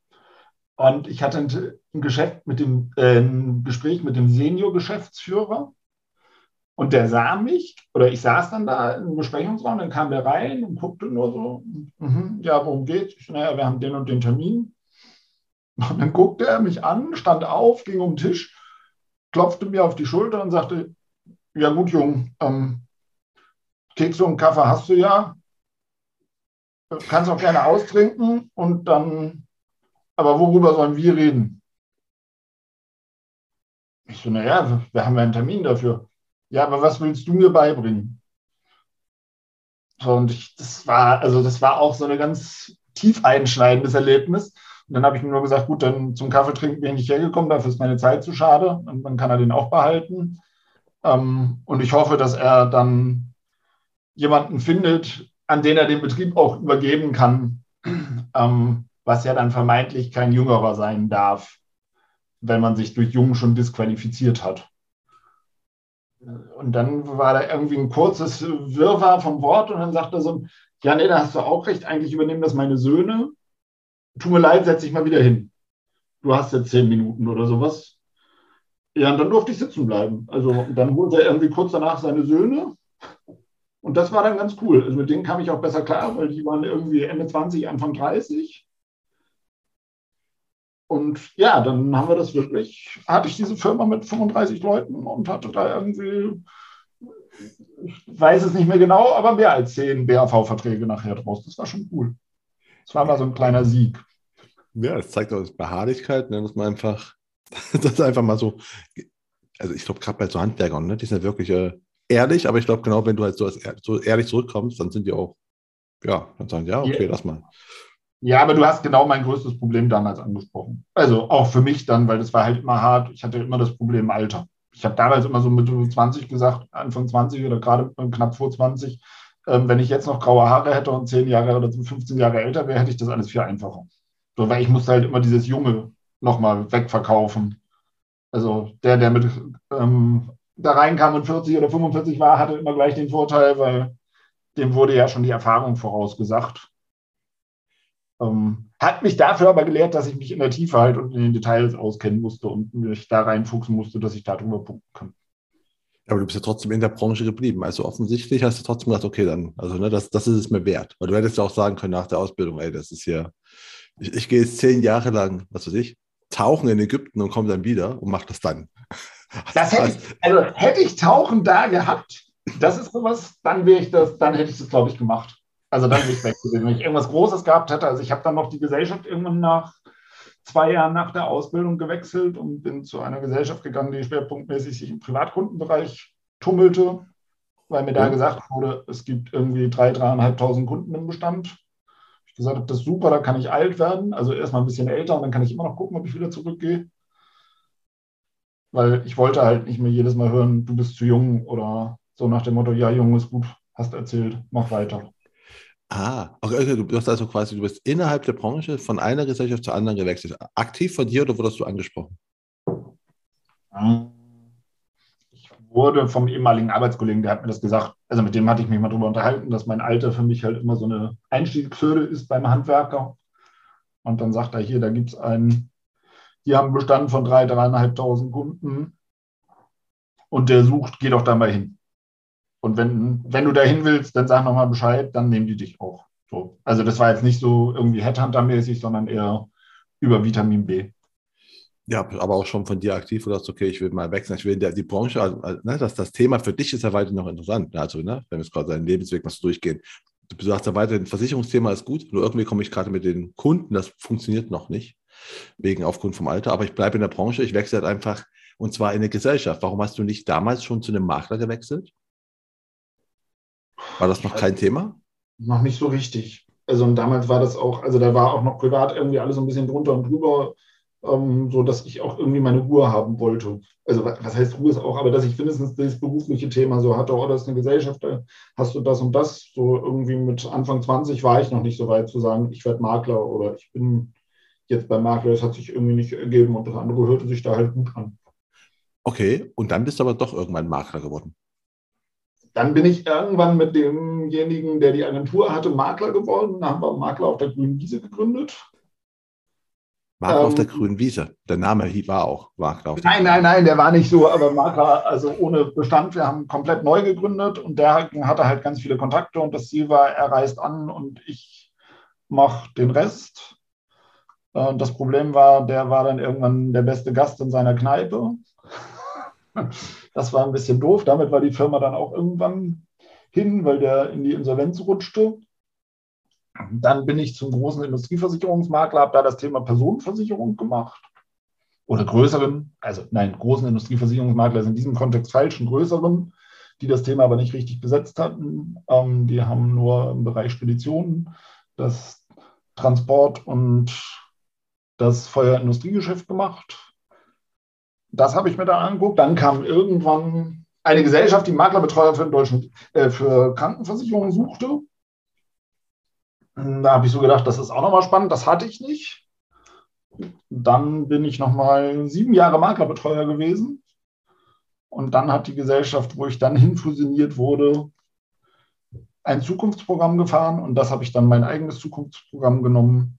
Und ich hatte ein, Geschäft mit dem, äh, ein Gespräch mit dem Senior-Geschäftsführer. Und der sah mich, oder ich saß dann da im Besprechungsraum, dann kam der rein und guckte nur so, mm ja, worum geht's? Naja, wir haben den und den Termin. Und dann guckte er mich an, stand auf, ging um den Tisch, klopfte mir auf die Schulter und sagte, ja gut, Jung, ähm, Kekse und Kaffee hast du ja, kannst auch gerne austrinken und dann, aber worüber sollen wir reden? Ich so, naja, wir haben ja einen Termin dafür. Ja, aber was willst du mir beibringen? Und ich, das war, also das war auch so ein ganz tief einschneidendes Erlebnis. Und dann habe ich mir nur gesagt, gut, dann zum Kaffee trinken bin ich nicht hergekommen, dafür ist meine Zeit zu schade und dann kann er den auch behalten. Ähm, und ich hoffe, dass er dann jemanden findet, an den er den Betrieb auch übergeben kann, ähm, was ja dann vermeintlich kein Jüngerer sein darf, wenn man sich durch Jung schon disqualifiziert hat. Und dann war da irgendwie ein kurzes Wirrwarr vom Wort und dann sagt er so, ja, nee, da hast du auch recht, eigentlich übernehmen das meine Söhne. Tut mir leid, setz dich mal wieder hin. Du hast jetzt zehn Minuten oder sowas. Ja, und dann durfte ich sitzen bleiben. Also dann holte er irgendwie kurz danach seine Söhne und das war dann ganz cool. Also mit denen kam ich auch besser klar, weil die waren irgendwie Ende 20, Anfang 30. Und ja, dann haben wir das wirklich, hatte ich diese Firma mit 35 Leuten und hatte da irgendwie, ich weiß es nicht mehr genau, aber mehr als zehn BAV-Verträge nachher draus. Das war schon cool. Das war mal so ein kleiner Sieg. Ja, das zeigt auch Beharrlichkeit, ne, dass man einfach, das einfach mal so, also ich glaube, gerade bei so Handwerkern, ne, die sind ja wirklich äh, ehrlich, aber ich glaube, genau, wenn du halt so, so ehrlich zurückkommst, dann sind die auch, ja, dann sagen, ja, okay, ja. lass mal. Ja, aber du hast genau mein größtes Problem damals angesprochen. Also auch für mich dann, weil das war halt immer hart. Ich hatte immer das Problem Alter. Ich habe damals immer so mit 20 gesagt, Anfang 20 oder gerade knapp vor 20. Ähm, wenn ich jetzt noch graue Haare hätte und 10 Jahre oder 15 Jahre älter wäre, hätte ich das alles viel einfacher. So, weil ich musste halt immer dieses Junge nochmal wegverkaufen. Also der, der mit ähm, da reinkam und 40 oder 45 war, hatte immer gleich den Vorteil, weil dem wurde ja schon die Erfahrung vorausgesagt. Ähm, hat mich dafür aber gelehrt, dass ich mich in der Tiefe halt und in den Details auskennen musste und mich da reinfuchsen musste, dass ich darüber punkten kann. Aber du bist ja trotzdem in der Branche geblieben. Also offensichtlich hast du trotzdem gesagt, okay, dann, also ne, das, das ist es mir wert. Weil du hättest ja auch sagen können nach der Ausbildung, ey, das ist ja, ich, ich gehe jetzt zehn Jahre lang, was weiß ich, tauchen in Ägypten und komme dann wieder und mache das dann. Das hätte ich, also hätte ich Tauchen da gehabt, das ist sowas, dann wäre ich das, dann hätte ich das, glaube ich, gemacht. Also dann ich weg gewesen. Wenn ich irgendwas Großes gehabt hätte, also ich habe dann noch die Gesellschaft irgendwann nach zwei Jahren nach der Ausbildung gewechselt und bin zu einer Gesellschaft gegangen, die schwerpunktmäßig sich im Privatkundenbereich tummelte, weil mir da gesagt wurde, es gibt irgendwie drei, dreieinhalbtausend Kunden im Bestand. Ich gesagt habe, das ist super, da kann ich alt werden, also erstmal ein bisschen älter und dann kann ich immer noch gucken, ob ich wieder zurückgehe weil ich wollte halt nicht mehr jedes Mal hören, du bist zu jung oder so nach dem Motto, ja, jung ist gut, hast erzählt, mach weiter. Ah, okay, du bist also quasi, du bist innerhalb der Branche von einer Gesellschaft zur anderen gewechselt. Aktiv von dir oder wurdest du angesprochen? Ich wurde vom ehemaligen Arbeitskollegen, der hat mir das gesagt, also mit dem hatte ich mich mal darüber unterhalten, dass mein Alter für mich halt immer so eine Einstiegshürde ist beim Handwerker. Und dann sagt er hier, da gibt es einen die haben einen Bestand von 3.000, 3.500 Kunden und der sucht, geh doch da mal hin. Und wenn, wenn du da hin willst, dann sag nochmal Bescheid, dann nehmen die dich auch. So. Also das war jetzt nicht so irgendwie Headhunter-mäßig, sondern eher über Vitamin B. Ja, aber auch schon von dir aktiv, wo du sagst, okay, ich will mal wechseln, ich will der, die Branche, also, ne, das, das Thema für dich ist ja weiter noch interessant. Also, ne, wenn wir jetzt gerade deinen Lebensweg mal durchgehen. Du sagst ja weiter, ein Versicherungsthema ist gut, nur irgendwie komme ich gerade mit den Kunden, das funktioniert noch nicht wegen aufgrund vom Alter. Aber ich bleibe in der Branche, ich wechsle halt einfach und zwar in eine Gesellschaft. Warum hast du nicht damals schon zu einem Makler gewechselt? War das noch kein Thema? Noch nicht so richtig. Also und damals war das auch, also da war auch noch privat irgendwie alles so ein bisschen drunter und drüber, ähm, so dass ich auch irgendwie meine Ruhe haben wollte. Also was heißt Ruhe ist auch, aber dass ich mindestens das berufliche Thema so hatte, oh, das ist eine Gesellschaft, da hast du das und das. So irgendwie mit Anfang 20 war ich noch nicht so weit zu sagen, ich werde Makler oder ich bin jetzt beim Makler, das hat sich irgendwie nicht ergeben und das andere hörte sich da halt gut an. Okay, und dann bist du aber doch irgendwann Makler geworden. Dann bin ich irgendwann mit demjenigen, der die Agentur hatte, Makler geworden. Da haben wir Makler auf der grünen Wiese gegründet. Makler ähm, auf der grünen Wiese. Der Name war auch Makler auf der Nein, nein, nein, der war nicht so, aber Makler, also ohne Bestand. Wir haben komplett neu gegründet und der hatte halt ganz viele Kontakte und das Ziel war, er reist an und ich mache den Rest. Und das Problem war, der war dann irgendwann der beste Gast in seiner Kneipe. Das war ein bisschen doof. Damit war die Firma dann auch irgendwann hin, weil der in die Insolvenz rutschte. Dann bin ich zum großen Industrieversicherungsmakler, habe da das Thema Personenversicherung gemacht. Oder größeren, also nein, großen Industrieversicherungsmakler ist in diesem Kontext falsch, einen größeren, die das Thema aber nicht richtig besetzt hatten. Ähm, die haben nur im Bereich Speditionen das Transport und das Feuerindustriegeschäft gemacht das habe ich mir dann angeguckt. Dann kam irgendwann eine Gesellschaft, die Maklerbetreuer für, deutschen, äh, für Krankenversicherungen suchte. Da habe ich so gedacht, das ist auch nochmal spannend. Das hatte ich nicht. Dann bin ich nochmal sieben Jahre Maklerbetreuer gewesen. Und dann hat die Gesellschaft, wo ich dann hinfusioniert wurde, ein Zukunftsprogramm gefahren. Und das habe ich dann mein eigenes Zukunftsprogramm genommen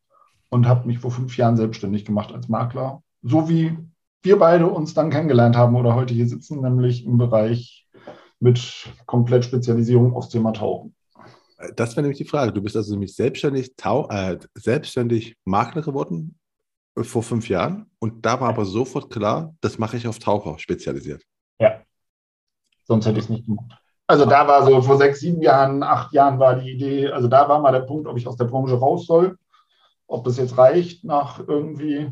und habe mich vor fünf Jahren selbstständig gemacht als Makler. So wie wir beide uns dann kennengelernt haben oder heute hier sitzen, nämlich im Bereich mit komplett Spezialisierung aufs Thema Tauchen. Das wäre nämlich die Frage. Du bist also nämlich selbstständig, Tau äh, selbstständig Makler geworden äh, vor fünf Jahren und da war aber sofort klar, das mache ich auf Taucher spezialisiert. Ja, sonst hätte ich es nicht gemacht. Also da war so vor sechs, sieben Jahren, acht Jahren war die Idee, also da war mal der Punkt, ob ich aus der Branche raus soll, ob das jetzt reicht nach irgendwie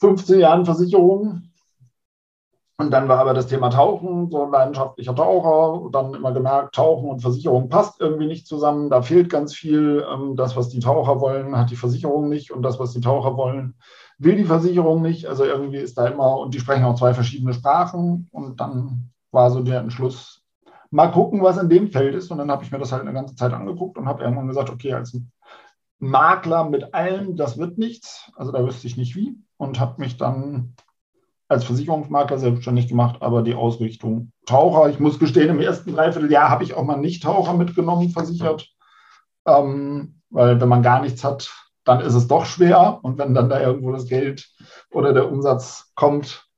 15 Jahren Versicherung. Und dann war aber das Thema Tauchen, so ein leidenschaftlicher Taucher, und dann immer gemerkt, Tauchen und Versicherung passt irgendwie nicht zusammen. Da fehlt ganz viel. Ähm, das, was die Taucher wollen, hat die Versicherung nicht. Und das, was die Taucher wollen, will die Versicherung nicht. Also irgendwie ist da immer, und die sprechen auch zwei verschiedene Sprachen. Und dann war so der Entschluss, mal gucken, was in dem Feld ist. Und dann habe ich mir das halt eine ganze Zeit angeguckt und habe irgendwann gesagt, okay, als Makler mit allem, das wird nichts. Also da wüsste ich nicht wie und habe mich dann als Versicherungsmakler selbstständig gemacht, aber die Ausrichtung Taucher. Ich muss gestehen, im ersten Dreivierteljahr habe ich auch mal Nicht-Taucher mitgenommen, versichert. Ähm, weil wenn man gar nichts hat, dann ist es doch schwer. Und wenn dann da irgendwo das Geld oder der Umsatz kommt,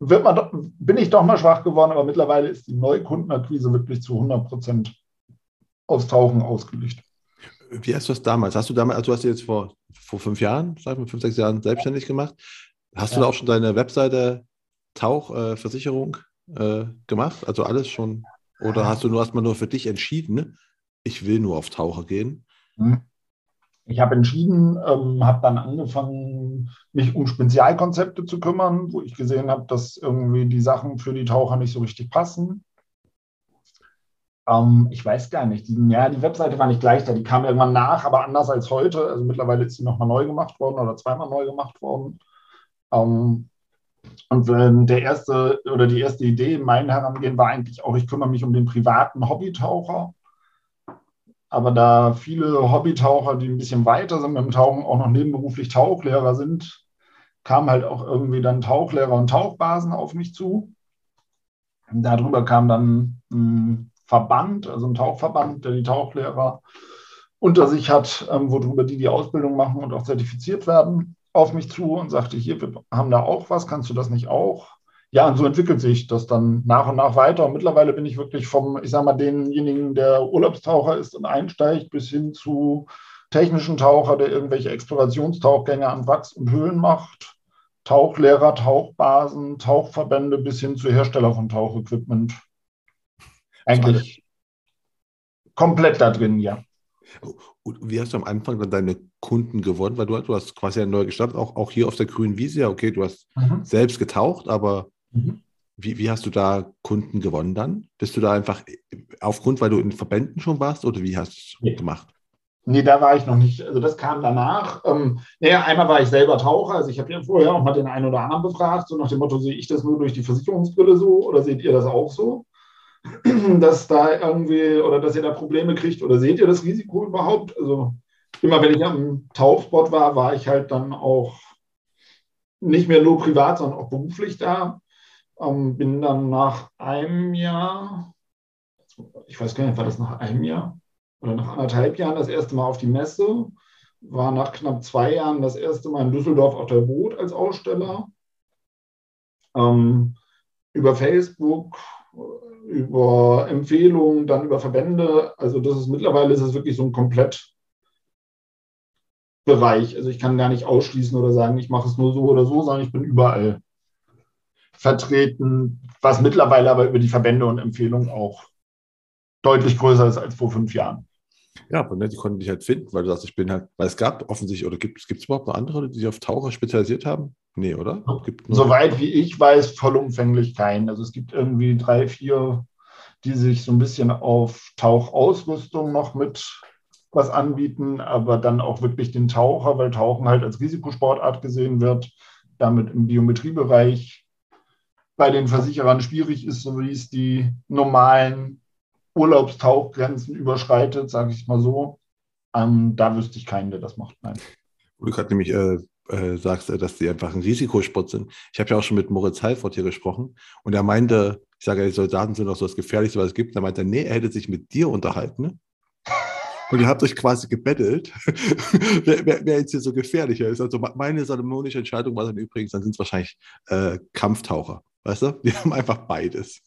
wird man doch, bin ich doch mal schwach geworden. Aber mittlerweile ist die Neukundenakquise wirklich zu 100 Prozent aufs Tauchen ausgelegt. Wie hast du das damals? Hast du damals, also du hast jetzt vor, vor fünf Jahren, sagen wir fünf, sechs Jahren selbstständig gemacht. Hast ja. du da auch schon deine Webseite Tauchversicherung äh, äh, gemacht? Also alles schon? Oder hast du nur erstmal nur für dich entschieden, ich will nur auf Taucher gehen? Hm. Ich habe entschieden, ähm, habe dann angefangen, mich um Spezialkonzepte zu kümmern, wo ich gesehen habe, dass irgendwie die Sachen für die Taucher nicht so richtig passen. Ähm, ich weiß gar nicht. Die, ja, die Webseite war nicht gleich da. Die kam irgendwann nach, aber anders als heute. Also mittlerweile ist sie nochmal neu gemacht worden oder zweimal neu gemacht worden. Ähm, und äh, der erste oder die erste Idee in meinem Herangehen war eigentlich auch, ich kümmere mich um den privaten Hobbytaucher. Aber da viele Hobbytaucher, die ein bisschen weiter sind mit dem Tauchen, auch noch nebenberuflich Tauchlehrer sind, kamen halt auch irgendwie dann Tauchlehrer und Tauchbasen auf mich zu. Und darüber kam dann hm, Verband, also ein Tauchverband, der die Tauchlehrer unter sich hat, ähm, worüber die die Ausbildung machen und auch zertifiziert werden, auf mich zu und sagte, hier, wir haben da auch was, kannst du das nicht auch? Ja, und so entwickelt sich das dann nach und nach weiter. Und mittlerweile bin ich wirklich vom, ich sage mal, denjenigen, der Urlaubstaucher ist und einsteigt, bis hin zu technischen Taucher, der irgendwelche Explorationstauchgänge an Wachs und Höhlen macht, Tauchlehrer, Tauchbasen, Tauchverbände bis hin zu Hersteller von Tauchequipment eigentlich komplett da drin, ja. Und wie hast du am Anfang dann deine Kunden gewonnen? Weil du, du hast quasi ja neu gestartet, auch, auch hier auf der grünen Wiese. Ja, okay, du hast mhm. selbst getaucht, aber mhm. wie, wie hast du da Kunden gewonnen dann? Bist du da einfach aufgrund, weil du in Verbänden schon warst oder wie hast du es nee. gemacht? Nee, da war ich noch nicht. Also das kam danach. Ähm, naja, einmal war ich selber Taucher. Also ich habe ja vorher auch mal den einen oder anderen befragt, so nach dem Motto, sehe ich das nur durch die Versicherungsbrille so oder seht ihr das auch so? dass da irgendwie oder dass ihr da Probleme kriegt oder seht ihr das Risiko überhaupt? Also immer wenn ich am Tauchsport war, war ich halt dann auch nicht mehr nur privat, sondern auch beruflich da. Ähm, bin dann nach einem Jahr, ich weiß gar nicht, war das nach einem Jahr oder nach anderthalb Jahren das erste Mal auf die Messe, war nach knapp zwei Jahren das erste Mal in Düsseldorf auf der Boot als Aussteller. Ähm, über Facebook, über Empfehlungen, dann über Verbände. Also das ist mittlerweile ist es wirklich so ein komplett Bereich. Also ich kann gar nicht ausschließen oder sagen, ich mache es nur so oder so, sondern ich bin überall vertreten, was mittlerweile aber über die Verbände und Empfehlungen auch deutlich größer ist als vor fünf Jahren. Ja, aber ne, die konnten dich halt finden, weil du sagst, ich bin halt, weil es gab offensichtlich, oder gibt es überhaupt noch andere, die sich auf Taucher spezialisiert haben? Nee, oder? Soweit wie ich weiß, vollumfänglich keinen. Also es gibt irgendwie drei, vier, die sich so ein bisschen auf Tauchausrüstung noch mit was anbieten, aber dann auch wirklich den Taucher, weil Tauchen halt als Risikosportart gesehen wird, damit im Biometriebereich bei den Versicherern schwierig ist, so wie es die normalen Urlaubstauchgrenzen überschreitet, sage ich mal so. Ähm, da wüsste ich keinen, der das macht. Nein. Wo du gerade nämlich äh, äh, sagst, äh, dass die einfach ein Risikosport sind. Ich habe ja auch schon mit Moritz Heilfort hier gesprochen und er meinte, ich sage die Soldaten sind auch so das Gefährlichste, was es gibt. Er meinte, nee, er hätte sich mit dir unterhalten. Ne? Und ihr habt euch quasi gebettelt, wer, wer, wer, jetzt hier so gefährlicher ist. Also meine salomonische Entscheidung war dann übrigens, dann sind es wahrscheinlich äh, Kampftaucher. Weißt du? Die haben einfach beides.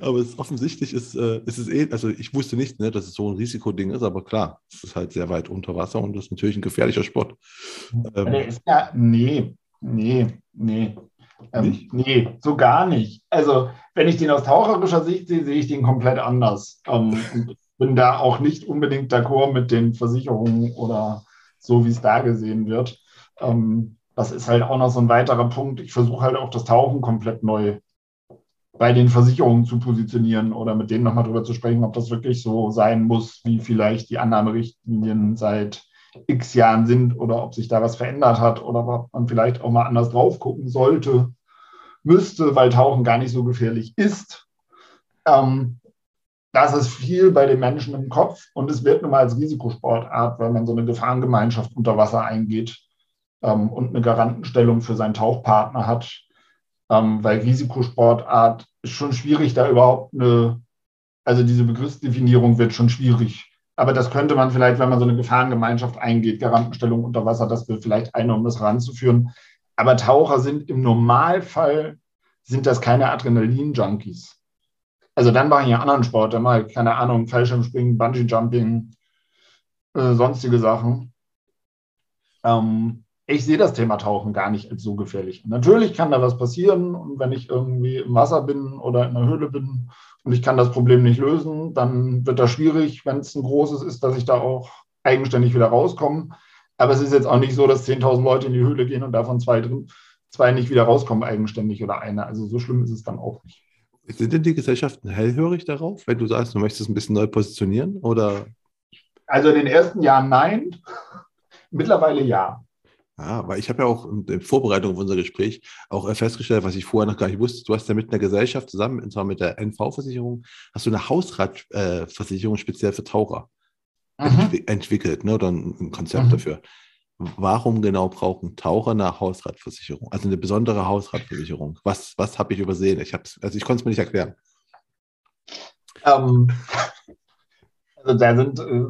Aber es offensichtlich ist, äh, ist es eh, also ich wusste nicht, ne, dass es so ein Risikoding ist, aber klar, es ist halt sehr weit unter Wasser und das ist natürlich ein gefährlicher Sport. Ähm, ja, nee, nee, nee. Ähm, nee, so gar nicht. Also, wenn ich den aus taucherischer Sicht sehe, sehe ich den komplett anders. Ähm, bin da auch nicht unbedingt d'accord mit den Versicherungen oder so, wie es da gesehen wird. Ähm, das ist halt auch noch so ein weiterer Punkt. Ich versuche halt auch das Tauchen komplett neu bei den Versicherungen zu positionieren oder mit denen nochmal drüber zu sprechen, ob das wirklich so sein muss, wie vielleicht die Annahmerichtlinien seit x Jahren sind oder ob sich da was verändert hat oder ob man vielleicht auch mal anders drauf gucken sollte, müsste, weil Tauchen gar nicht so gefährlich ist. Ähm, das ist viel bei den Menschen im Kopf und es wird nun mal als Risikosportart, weil man so eine Gefahrengemeinschaft unter Wasser eingeht ähm, und eine Garantenstellung für seinen Tauchpartner hat, ähm, weil Risikosportart ist schon schwierig, da überhaupt eine, also diese Begriffsdefinierung wird schon schwierig. Aber das könnte man vielleicht, wenn man so eine Gefahrengemeinschaft eingeht, Garantenstellung unter Wasser, das wird vielleicht eine, um das ranzuführen. Aber Taucher sind im Normalfall, sind das keine Adrenalin-Junkies. Also dann mache ich einen anderen Sport, ich, keine Ahnung, Fallschirmspringen, Bungee-Jumping, äh, sonstige Sachen. Ähm, ich sehe das Thema Tauchen gar nicht als so gefährlich. Natürlich kann da was passieren und wenn ich irgendwie im Wasser bin oder in einer Höhle bin und ich kann das Problem nicht lösen, dann wird das schwierig, wenn es ein großes ist, dass ich da auch eigenständig wieder rauskomme. Aber es ist jetzt auch nicht so, dass 10.000 Leute in die Höhle gehen und davon zwei, drin, zwei nicht wieder rauskommen eigenständig oder einer. Also so schlimm ist es dann auch nicht. Sind denn die Gesellschaften hellhörig darauf, wenn du sagst, du möchtest es ein bisschen neu positionieren? Oder? Also in den ersten Jahren nein, mittlerweile ja. Ah, weil ich habe ja auch in Vorbereitung auf unser Gespräch auch äh, festgestellt, was ich vorher noch gar nicht wusste. Du hast ja mit einer Gesellschaft zusammen, und zwar mit der NV-Versicherung, hast du eine Hausratversicherung speziell für Taucher mhm. entwickelt, ne, oder ein Konzept mhm. dafür. Warum genau brauchen Taucher eine Hausratversicherung? Also eine besondere Hausratversicherung. Was, was habe ich übersehen? Ich also ich konnte es mir nicht erklären. Ähm, also da sind, äh,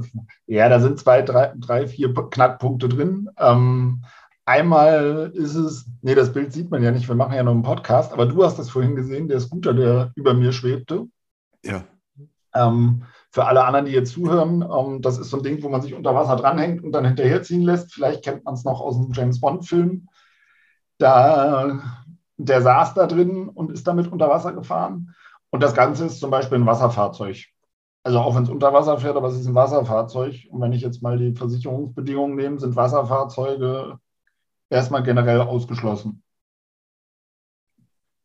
ja, da sind zwei, drei, drei vier Knackpunkte drin. Ähm, einmal ist es, nee, das Bild sieht man ja nicht, wir machen ja noch einen Podcast, aber du hast das vorhin gesehen, der Scooter, der über mir schwebte. Ja. Ähm, für alle anderen, die jetzt zuhören, ähm, das ist so ein Ding, wo man sich unter Wasser dranhängt und dann hinterherziehen lässt. Vielleicht kennt man es noch aus einem James Bond-Film. Da, der saß da drin und ist damit unter Wasser gefahren. Und das Ganze ist zum Beispiel ein Wasserfahrzeug. Also auch wenn es unter Wasser fährt, aber es ist ein Wasserfahrzeug. Und wenn ich jetzt mal die Versicherungsbedingungen nehme, sind Wasserfahrzeuge erstmal generell ausgeschlossen.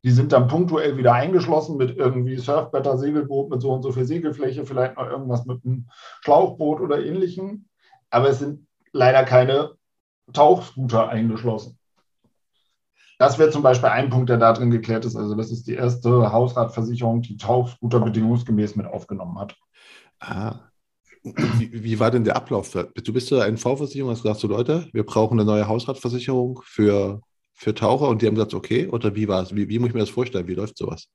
Die sind dann punktuell wieder eingeschlossen mit irgendwie Surfbretter, Segelboot mit so und so viel Segelfläche, vielleicht noch irgendwas mit einem Schlauchboot oder ähnlichem. Aber es sind leider keine Tauchscooter eingeschlossen. Das wäre zum Beispiel ein Punkt, der da drin geklärt ist. Also das ist die erste Hausratversicherung, die Tauchscooter bedingungsgemäß mit aufgenommen hat. Ah. Wie, wie, war denn der Ablauf? Du bist zur NV-Versicherung, hast gesagt, so Leute, wir brauchen eine neue Hausratversicherung für, für Taucher und die haben gesagt, okay, oder wie war es? Wie, wie muss ich mir das vorstellen? Wie läuft sowas?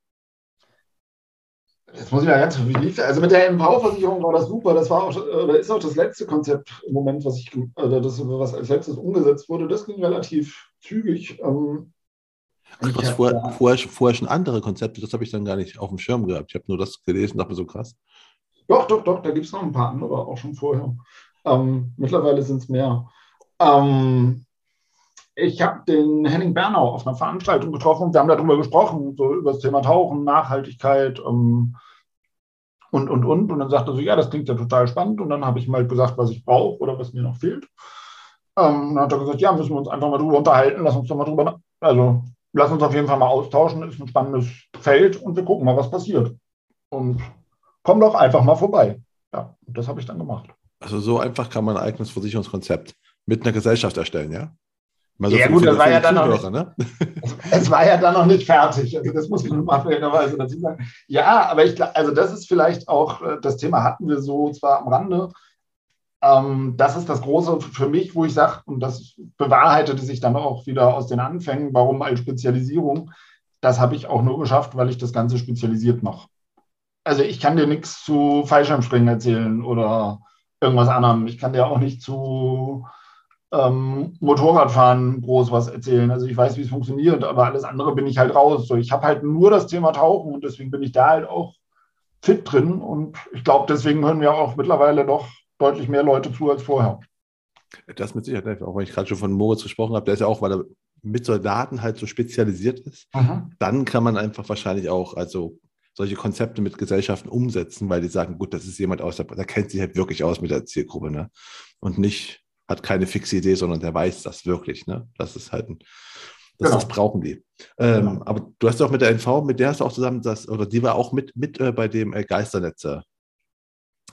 Jetzt muss ich mal ganz, wie lief Also mit der MV-Versicherung war das super. Das war auch, oder ist auch das letzte Konzept im Moment, was ich, oder das, was als letztes umgesetzt wurde. Das ging relativ zügig. Ähm, Ach, was vorher, vorher, vorher schon andere Konzepte, das habe ich dann gar nicht auf dem Schirm gehabt. Ich habe nur das gelesen, dachte mir so krass. Doch, doch, doch, da gibt es noch ein paar andere, auch schon vorher. Ähm, mittlerweile sind es mehr. Ähm, ich habe den Henning Bernau auf einer Veranstaltung getroffen. Wir haben darüber gesprochen, so über das Thema Tauchen, Nachhaltigkeit ähm, und, und, und. Und dann sagte er so, ja, das klingt ja total spannend. Und dann habe ich mal gesagt, was ich brauche oder was mir noch fehlt. Ähm, dann hat er gesagt, ja, müssen wir uns einfach mal drüber unterhalten. Lass uns doch mal drüber, also lass uns auf jeden Fall mal austauschen. Ist ein spannendes Feld und wir gucken mal, was passiert. Und komm doch einfach mal vorbei. Ja, das habe ich dann gemacht. Also so einfach kann man ein eigenes Versicherungskonzept mit einer Gesellschaft erstellen, ja? So ja gut, das war ja dann noch nicht, ne? es war ja dann noch nicht fertig. Also das muss man mal fairerweise dazu sagen. Ja, aber ich glaube, also das ist vielleicht auch, äh, das Thema hatten wir so zwar am Rande. Ähm, das ist das Große für mich, wo ich sage, und das bewahrheitete sich dann auch wieder aus den Anfängen, warum als Spezialisierung. Das habe ich auch nur geschafft, weil ich das Ganze spezialisiert mache. Also ich kann dir nichts zu Fallschirmspringen erzählen oder irgendwas anderem. Ich kann dir auch nicht zu ähm, Motorradfahren groß was erzählen. Also ich weiß, wie es funktioniert, aber alles andere bin ich halt raus. So, ich habe halt nur das Thema Tauchen und deswegen bin ich da halt auch fit drin. Und ich glaube, deswegen hören wir auch mittlerweile doch deutlich mehr Leute zu als vorher. Das mit Sicherheit, auch wenn ich gerade schon von Moritz gesprochen habe, der ist ja auch, weil er mit Soldaten halt so spezialisiert ist, mhm. dann kann man einfach wahrscheinlich auch, also solche Konzepte mit Gesellschaften umsetzen, weil die sagen, gut, das ist jemand aus der, der kennt sich halt wirklich aus mit der Zielgruppe, ne? Und nicht hat keine fixe Idee, sondern der weiß das wirklich. Ne? Das ist halt ein, das, genau. das brauchen die. Ähm, genau. Aber du hast auch mit der NV, mit der hast du auch zusammen das, oder die war auch mit, mit äh, bei dem äh, Geisternetze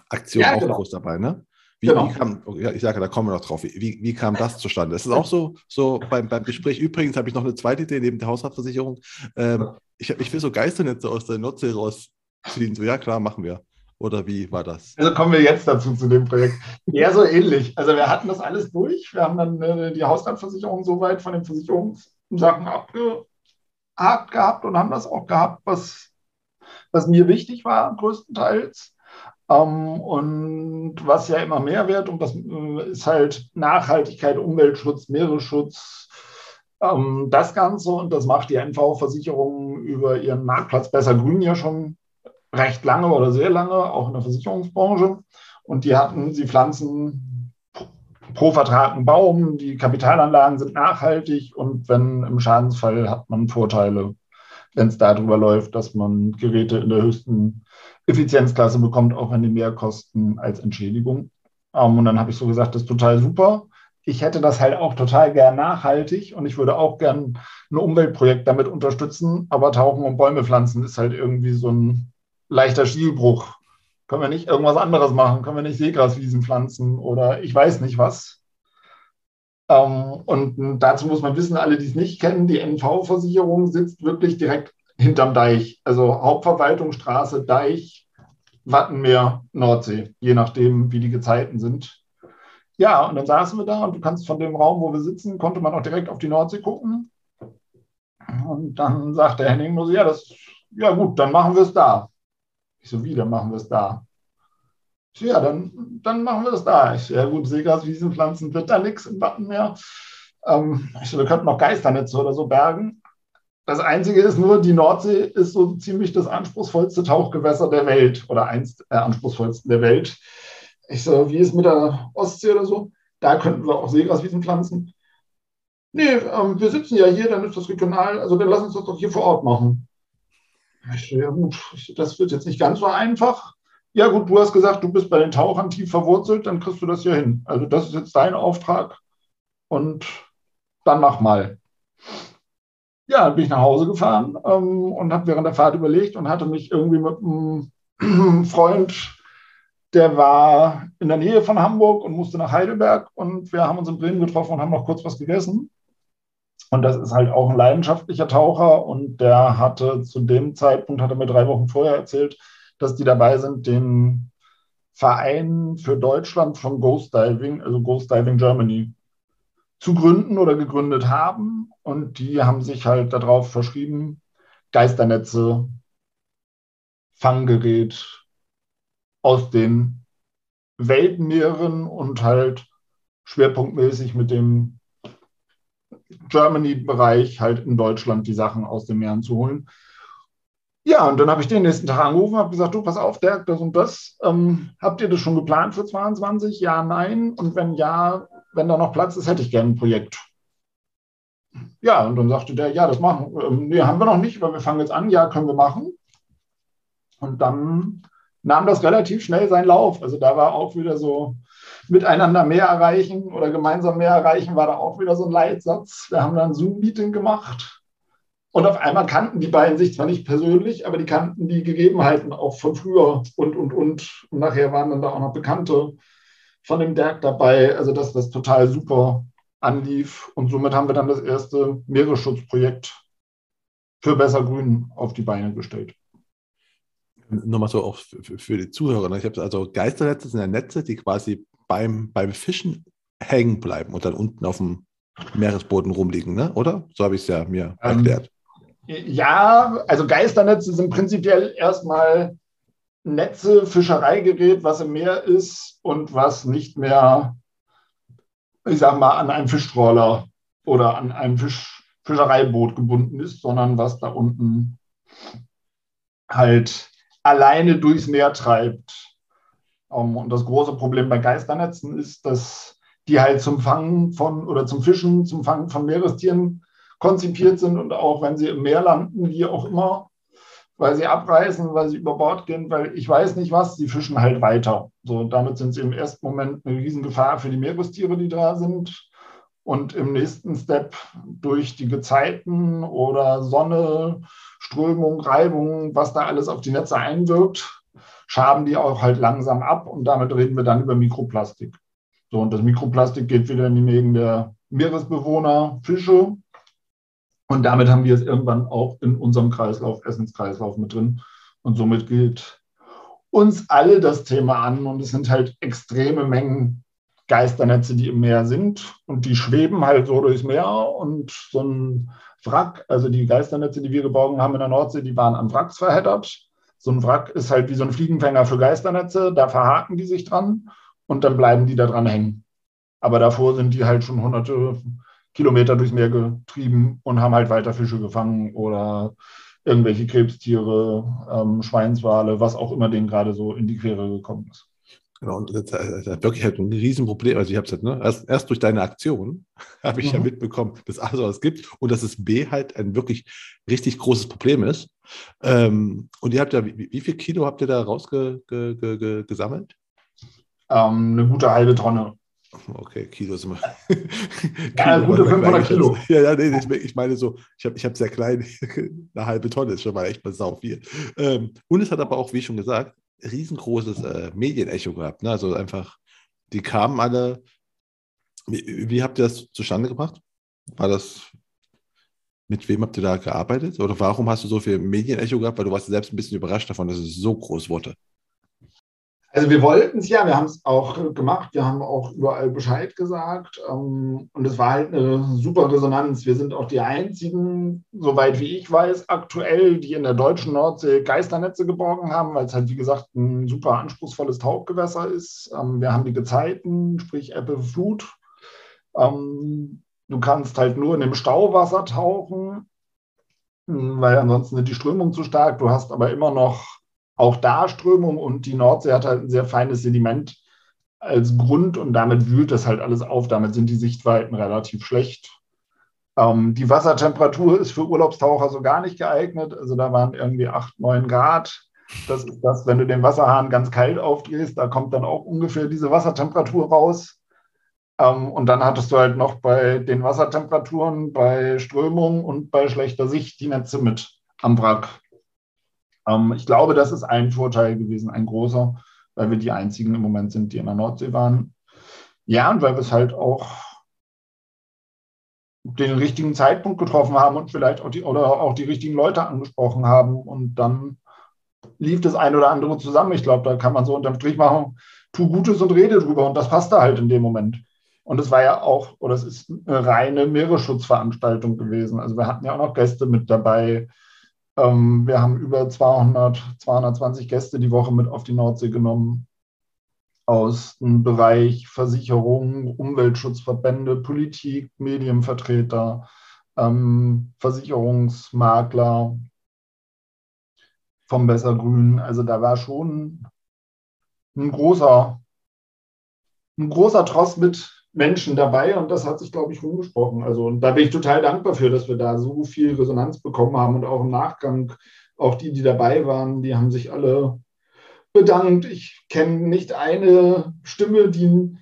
Aktion ja, auch genau. groß dabei, ne? Wie, genau. wie kam, ja, ich sage, da kommen wir noch drauf. Wie, wie kam das zustande? Das ist auch so, so beim, beim Gespräch. Übrigens habe ich noch eine zweite Idee neben der Hausratversicherung. Ähm, ich, ich will so Geisternetze aus der Nordsee rausziehen. So, ja, klar, machen wir. Oder wie war das? Also kommen wir jetzt dazu zu dem Projekt. Eher so ähnlich. Also wir hatten das alles durch. Wir haben dann äh, die Hausratversicherung soweit von den Versicherungssachen abgehakt gehabt und haben das auch gehabt, was, was mir wichtig war, größtenteils. Ähm, und was ja immer mehr wird, und das äh, ist halt Nachhaltigkeit, Umweltschutz, Meeresschutz, das Ganze. Und das macht die NV-Versicherung über ihren Marktplatz Besser Grün ja schon recht lange oder sehr lange, auch in der Versicherungsbranche. Und die hatten, sie pflanzen pro Vertrag einen Baum, die Kapitalanlagen sind nachhaltig und wenn im Schadensfall hat man Vorteile, wenn es darüber läuft, dass man Geräte in der höchsten Effizienzklasse bekommt, auch wenn die mehr kosten als Entschädigung. Um, und dann habe ich so gesagt, das ist total super. Ich hätte das halt auch total gern nachhaltig und ich würde auch gern ein Umweltprojekt damit unterstützen, aber Tauchen und Bäume pflanzen ist halt irgendwie so ein leichter Stilbruch. Können wir nicht irgendwas anderes machen? Können wir nicht Seegraswiesen pflanzen oder ich weiß nicht was? Ähm, und dazu muss man wissen, alle, die es nicht kennen, die NV-Versicherung sitzt wirklich direkt hinterm Deich. Also Hauptverwaltungsstraße, Deich, Wattenmeer, Nordsee, je nachdem, wie die Gezeiten sind. Ja, und dann saßen wir da und du kannst von dem Raum, wo wir sitzen, konnte man auch direkt auf die Nordsee gucken. Und dann sagt der Henning nur so, ja, das, ja gut, dann machen wir es da. Ich so, wie, dann machen wir es da. Ich ja, dann, dann machen wir es da. Ich so, ja gut, Seegraswiesenpflanzen wird da nichts im Wappen mehr. Ähm, ich so, wir könnten noch Geisternetze oder so bergen. Das Einzige ist nur, die Nordsee ist so ziemlich das anspruchsvollste Tauchgewässer der Welt oder eins der anspruchsvollsten der Welt. Ich so, wie ist mit der Ostsee oder so? Da könnten wir auch Seegraswiesen pflanzen. Nee, ähm, wir sitzen ja hier, dann ist das regional, also dann lass uns das doch hier vor Ort machen. Ja, gut, das wird jetzt nicht ganz so einfach. Ja, gut, du hast gesagt, du bist bei den Tauchern tief verwurzelt, dann kriegst du das hier hin. Also, das ist jetzt dein Auftrag und dann mach mal. Ja, dann bin ich nach Hause gefahren ähm, und habe während der Fahrt überlegt und hatte mich irgendwie mit einem Freund, der war in der Nähe von Hamburg und musste nach Heidelberg und wir haben uns in Bremen getroffen und haben noch kurz was gegessen. Und das ist halt auch ein leidenschaftlicher Taucher und der hatte zu dem Zeitpunkt, hat er mir drei Wochen vorher erzählt, dass die dabei sind, den Verein für Deutschland von Ghost Diving, also Ghost Diving Germany, zu gründen oder gegründet haben. Und die haben sich halt darauf verschrieben, Geisternetze, Fanggerät aus den Weltmeeren und halt schwerpunktmäßig mit dem Germany-Bereich halt in Deutschland die Sachen aus den Meeren zu holen. Ja, und dann habe ich den nächsten Tag angerufen, habe gesagt, du, pass auf, Dirk, das und das. Ähm, habt ihr das schon geplant für 22? Ja, nein. Und wenn ja, wenn da noch Platz ist, hätte ich gerne ein Projekt. Ja, und dann sagte der, ja, das machen. Ähm, nee, haben wir noch nicht, aber wir fangen jetzt an. Ja, können wir machen. Und dann nahm das relativ schnell seinen Lauf. Also da war auch wieder so miteinander mehr erreichen oder gemeinsam mehr erreichen, war da auch wieder so ein Leitsatz. Wir haben dann Zoom-Meeting gemacht und auf einmal kannten die beiden sich zwar nicht persönlich, aber die kannten die Gegebenheiten auch von früher und, und, und. Und nachher waren dann da auch noch Bekannte von dem Dirk dabei. Also, dass das total super anlief. Und somit haben wir dann das erste Meeresschutzprojekt für Besser Grün auf die Beine gestellt. Nochmal so auch für die Zuhörer. Ne? Ich habe also Geisternetze sind ja Netze, die quasi beim, beim Fischen hängen bleiben und dann unten auf dem Meeresboden rumliegen, ne? oder? So habe ich es ja mir ähm, erklärt. Ja, also Geisternetze sind prinzipiell erstmal Netze, Fischereigerät, was im Meer ist und was nicht mehr, ich sag mal, an einem Fischtroller oder an einem Fisch, Fischereiboot gebunden ist, sondern was da unten halt alleine durchs Meer treibt. Um, und das große Problem bei Geisternetzen ist, dass die halt zum Fangen von oder zum Fischen, zum Fangen von Meerestieren konzipiert sind und auch wenn sie im Meer landen, wie auch immer, weil sie abreißen, weil sie über Bord gehen, weil ich weiß nicht was, sie fischen halt weiter. So, damit sind sie im ersten Moment eine Riesengefahr für die Meerestiere, die da sind. Und im nächsten Step durch die Gezeiten oder Sonne, Strömung, Reibung, was da alles auf die Netze einwirkt, schaben die auch halt langsam ab und damit reden wir dann über Mikroplastik. So, und das Mikroplastik geht wieder in die Mägen der Meeresbewohner, Fische und damit haben wir es irgendwann auch in unserem Kreislauf, Essenskreislauf mit drin. Und somit geht uns alle das Thema an. Und es sind halt extreme Mengen Geisternetze, die im Meer sind. Und die schweben halt so durchs Meer. Und so ein Wrack, also die Geisternetze, die wir geborgen haben in der Nordsee, die waren an Wracks verheddert. So ein Wrack ist halt wie so ein Fliegenfänger für Geisternetze. Da verhaken die sich dran und dann bleiben die da dran hängen. Aber davor sind die halt schon hunderte Kilometer durchs Meer getrieben und haben halt weiter Fische gefangen oder irgendwelche Krebstiere, ähm, Schweinswale, was auch immer denen gerade so in die Quere gekommen ist. Genau, und das ist wirklich halt ein Riesenproblem. Also ich habe es halt, ne, erst, erst durch deine Aktion habe ich mhm. ja mitbekommen, dass A sowas gibt und dass es B halt ein wirklich richtig großes Problem ist. Ähm, und ihr habt ja, wie, wie, viel Kilo habt ihr da rausgesammelt? Ähm, eine gute halbe Tonne. Okay, Kilo sind wir. ja, gute 500 Kilo. Ja, ja, nee, ich meine so, ich habe ich hab sehr klein, eine halbe Tonne ist schon mal echt mal sau viel. Ähm, und es hat aber auch, wie schon gesagt, riesengroßes äh, Medienecho gehabt. Ne? Also einfach, die kamen alle. Wie, wie habt ihr das zustande gebracht? War das, mit wem habt ihr da gearbeitet? Oder warum hast du so viel Medienecho gehabt? Weil du warst selbst ein bisschen überrascht davon, dass es so groß wurde. Also wir wollten es ja, wir haben es auch gemacht, wir haben auch überall Bescheid gesagt ähm, und es war halt eine super Resonanz. Wir sind auch die einzigen, soweit wie ich weiß, aktuell, die in der deutschen Nordsee Geisternetze geborgen haben, weil es halt wie gesagt ein super anspruchsvolles Tauchgewässer ist. Ähm, wir haben die Gezeiten, sprich Ebbe, Flut. Ähm, du kannst halt nur in dem Stauwasser tauchen, weil ansonsten sind die Strömungen zu stark. Du hast aber immer noch auch da Strömung und die Nordsee hat halt ein sehr feines Sediment als Grund und damit wühlt das halt alles auf. Damit sind die Sichtweiten relativ schlecht. Ähm, die Wassertemperatur ist für Urlaubstaucher so gar nicht geeignet. Also da waren irgendwie 8, 9 Grad. Das ist das, wenn du den Wasserhahn ganz kalt aufdrehst, da kommt dann auch ungefähr diese Wassertemperatur raus. Ähm, und dann hattest du halt noch bei den Wassertemperaturen, bei Strömung und bei schlechter Sicht die Netze mit am Wrack. Ähm, ich glaube, das ist ein Vorteil gewesen, ein großer, weil wir die einzigen im Moment sind, die in der Nordsee waren. Ja, und weil wir es halt auch den richtigen Zeitpunkt getroffen haben und vielleicht auch die oder auch die richtigen Leute angesprochen haben und dann lief das ein oder andere zusammen. Ich glaube, da kann man so unterm Strich machen, tu Gutes und rede drüber. Und das passte halt in dem Moment. Und es war ja auch, oder es ist eine reine Meeresschutzveranstaltung gewesen. Also wir hatten ja auch noch Gäste mit dabei. Ähm, wir haben über 200, 220 Gäste die Woche mit auf die Nordsee genommen. Aus dem Bereich Versicherung, Umweltschutzverbände, Politik, Medienvertreter, ähm, Versicherungsmakler vom Bessergrün. Also da war schon ein großer, ein großer Tross mit Menschen dabei und das hat sich, glaube ich, rumgesprochen. Also und da bin ich total dankbar für, dass wir da so viel Resonanz bekommen haben und auch im Nachgang, auch die, die dabei waren, die haben sich alle bedankt. Ich kenne nicht eine Stimme, die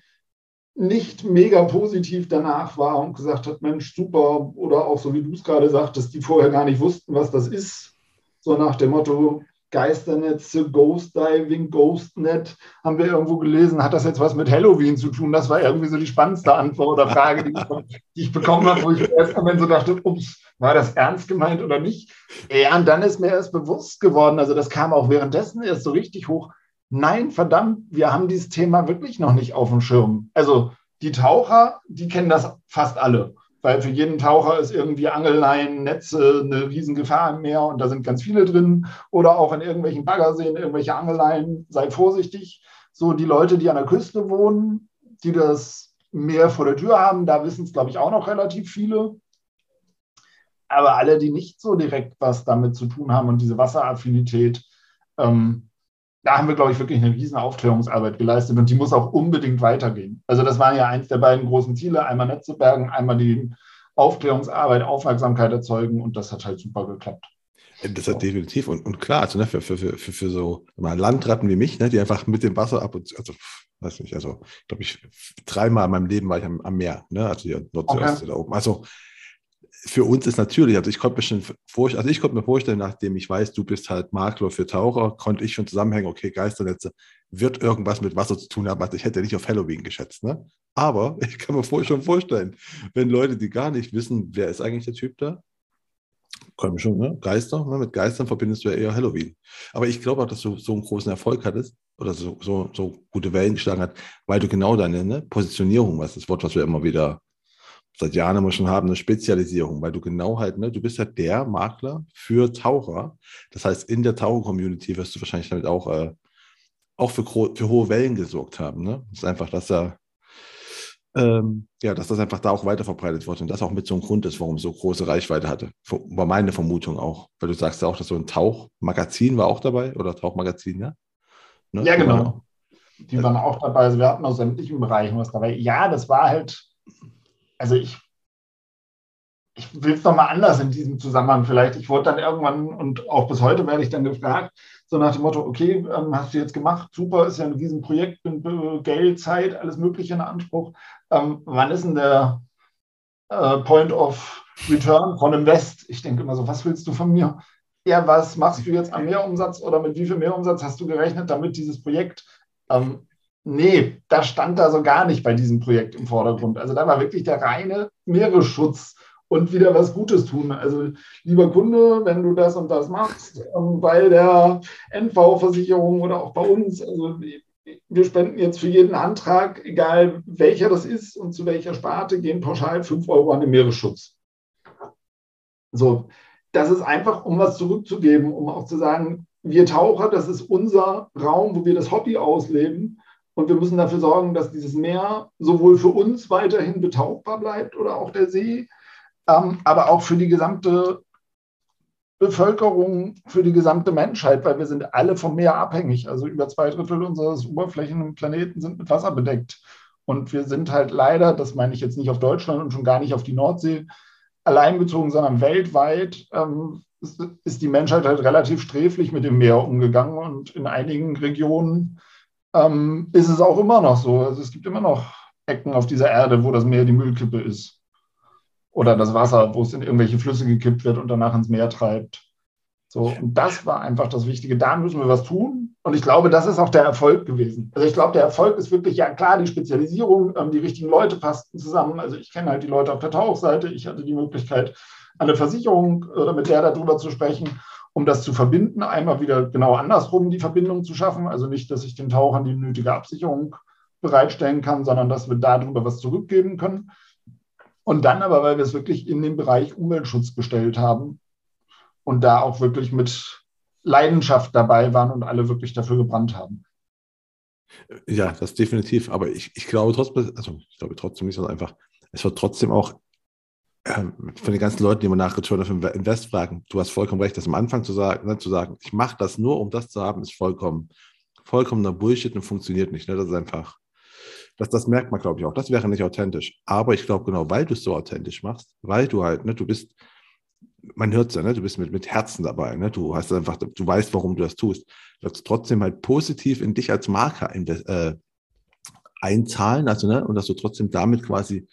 nicht mega positiv danach war und gesagt hat, Mensch, super, oder auch so wie du es gerade sagtest, die vorher gar nicht wussten, was das ist. So nach dem Motto, Geisternetze, Ghost Diving, Ghostnet, haben wir irgendwo gelesen. Hat das jetzt was mit Halloween zu tun? Das war irgendwie so die spannendste Antwort oder Frage, die ich, die ich bekommen habe, wo ich erst einmal so dachte, ups, war das ernst gemeint oder nicht? Ja, und dann ist mir erst bewusst geworden, also das kam auch währenddessen erst so richtig hoch. Nein, verdammt, wir haben dieses Thema wirklich noch nicht auf dem Schirm. Also die Taucher, die kennen das fast alle weil für jeden Taucher ist irgendwie Angelleien, Netze eine Riesengefahr im Meer und da sind ganz viele drin. Oder auch in irgendwelchen Baggerseen, irgendwelche Angelleien, sei vorsichtig. So die Leute, die an der Küste wohnen, die das Meer vor der Tür haben, da wissen es, glaube ich, auch noch relativ viele. Aber alle, die nicht so direkt was damit zu tun haben und diese Wasseraffinität, ähm, da haben wir, glaube ich, wirklich eine riesen Aufklärungsarbeit geleistet und die muss auch unbedingt weitergehen. Also das war ja eins der beiden großen Ziele, einmal Netze bergen, einmal die Aufklärungsarbeit, Aufmerksamkeit erzeugen und das hat halt super geklappt. Das hat definitiv und, und klar, also ne, für, für, für, für so mal Landratten wie mich, ne, die einfach mit dem Wasser ab und zu, also weiß nicht, also glaube ich, dreimal in meinem Leben war ich am, am Meer, ne, also hier Nordsee, okay. da oben. Also für uns ist natürlich, also ich konnte mir schon vorstellen, also ich konnte mir vorstellen, nachdem ich weiß, du bist halt Makler für Taucher, konnte ich schon zusammenhängen, okay, Geisternetze wird irgendwas mit Wasser zu tun haben. Also ich hätte nicht auf Halloween geschätzt, ne? Aber ich kann mir schon vorstellen, wenn Leute, die gar nicht wissen, wer ist eigentlich der Typ da, kommen schon, ne? Geister, ne? mit Geistern verbindest du ja eher Halloween. Aber ich glaube auch, dass du so einen großen Erfolg hattest oder so, so, so gute Wellen geschlagen hat, weil du genau deine ne? Positionierung, was das Wort, was wir immer wieder seit Jahren immer schon haben, eine Spezialisierung, weil du genau halt, ne, du bist halt der Makler für Taucher. Das heißt, in der Taucher-Community wirst du wahrscheinlich damit auch, äh, auch für, für hohe Wellen gesorgt haben. Ne? Das ist einfach, dass er ähm, ja, dass das einfach da auch weiter verbreitet wird und das auch mit so einem Grund ist, warum es so große Reichweite hatte. War meine Vermutung auch. Weil du sagst ja auch, dass so ein Tauchmagazin war auch dabei oder Tauchmagazin, ja? Ne? Ja, genau. Die waren auch dabei. Also wir hatten aus sämtlichen Bereichen was dabei. Ja, das war halt also ich, ich will es nochmal anders in diesem Zusammenhang vielleicht. Ich wurde dann irgendwann und auch bis heute werde ich dann gefragt, so nach dem Motto, okay, ähm, hast du jetzt gemacht, super, ist ja ein Riesenprojekt, äh, Geld, Zeit, alles Mögliche in Anspruch. Ähm, wann ist denn der äh, Point of Return von Invest? Ich denke immer so, was willst du von mir? Ja, was machst du jetzt am Mehrumsatz oder mit wie viel Mehrumsatz hast du gerechnet, damit dieses Projekt ähm, Nee, das stand da so gar nicht bei diesem Projekt im Vordergrund. Also da war wirklich der reine Meeresschutz und wieder was Gutes tun. Also lieber Kunde, wenn du das und das machst, ähm, bei der NV-Versicherung oder auch bei uns, also wir spenden jetzt für jeden Antrag, egal welcher das ist und zu welcher Sparte, gehen pauschal 5 Euro an den Meeresschutz. So, das ist einfach, um was zurückzugeben, um auch zu sagen, wir Taucher, das ist unser Raum, wo wir das Hobby ausleben. Und wir müssen dafür sorgen, dass dieses Meer sowohl für uns weiterhin betauchbar bleibt oder auch der See, ähm, aber auch für die gesamte Bevölkerung, für die gesamte Menschheit, weil wir sind alle vom Meer abhängig. Also über zwei Drittel unseres Oberflächen Planeten sind mit Wasser bedeckt. Und wir sind halt leider, das meine ich jetzt nicht auf Deutschland und schon gar nicht auf die Nordsee allein bezogen, sondern weltweit ähm, ist die Menschheit halt relativ sträflich mit dem Meer umgegangen und in einigen Regionen ähm, ist es auch immer noch so. Also es gibt immer noch Ecken auf dieser Erde, wo das Meer die Müllkippe ist. Oder das Wasser, wo es in irgendwelche Flüsse gekippt wird und danach ins Meer treibt. So, und das war einfach das Wichtige. Da müssen wir was tun. Und ich glaube, das ist auch der Erfolg gewesen. Also ich glaube, der Erfolg ist wirklich, ja klar, die Spezialisierung, ähm, die richtigen Leute passten zusammen. Also ich kenne halt die Leute auf der Tauchseite. Ich hatte die Möglichkeit, eine Versicherung oder mit der darüber zu sprechen. Um das zu verbinden, einmal wieder genau andersrum die Verbindung zu schaffen. Also nicht, dass ich den Tauchern die nötige Absicherung bereitstellen kann, sondern dass wir darüber was zurückgeben können. Und dann aber, weil wir es wirklich in den Bereich Umweltschutz gestellt haben und da auch wirklich mit Leidenschaft dabei waren und alle wirklich dafür gebrannt haben. Ja, das definitiv. Aber ich, ich glaube trotzdem, also ich glaube trotzdem nicht, sondern einfach, es wird trotzdem auch von den ganzen Leuten, die man nach Return of Invest fragen, du hast vollkommen recht, das am Anfang zu sagen, ne, zu sagen ich mache das nur, um das zu haben, ist vollkommen, vollkommener Bullshit und funktioniert nicht. Ne? Das ist einfach, das, das merkt man, glaube ich, auch. Das wäre nicht authentisch. Aber ich glaube, genau, weil du es so authentisch machst, weil du halt, ne, du bist, man hört es ja, ne, du bist mit, mit Herzen dabei, ne? du hast einfach, du weißt, warum du das tust. Du hast trotzdem halt positiv in dich als Marker äh, einzahlen, also, ne, und dass du trotzdem damit quasi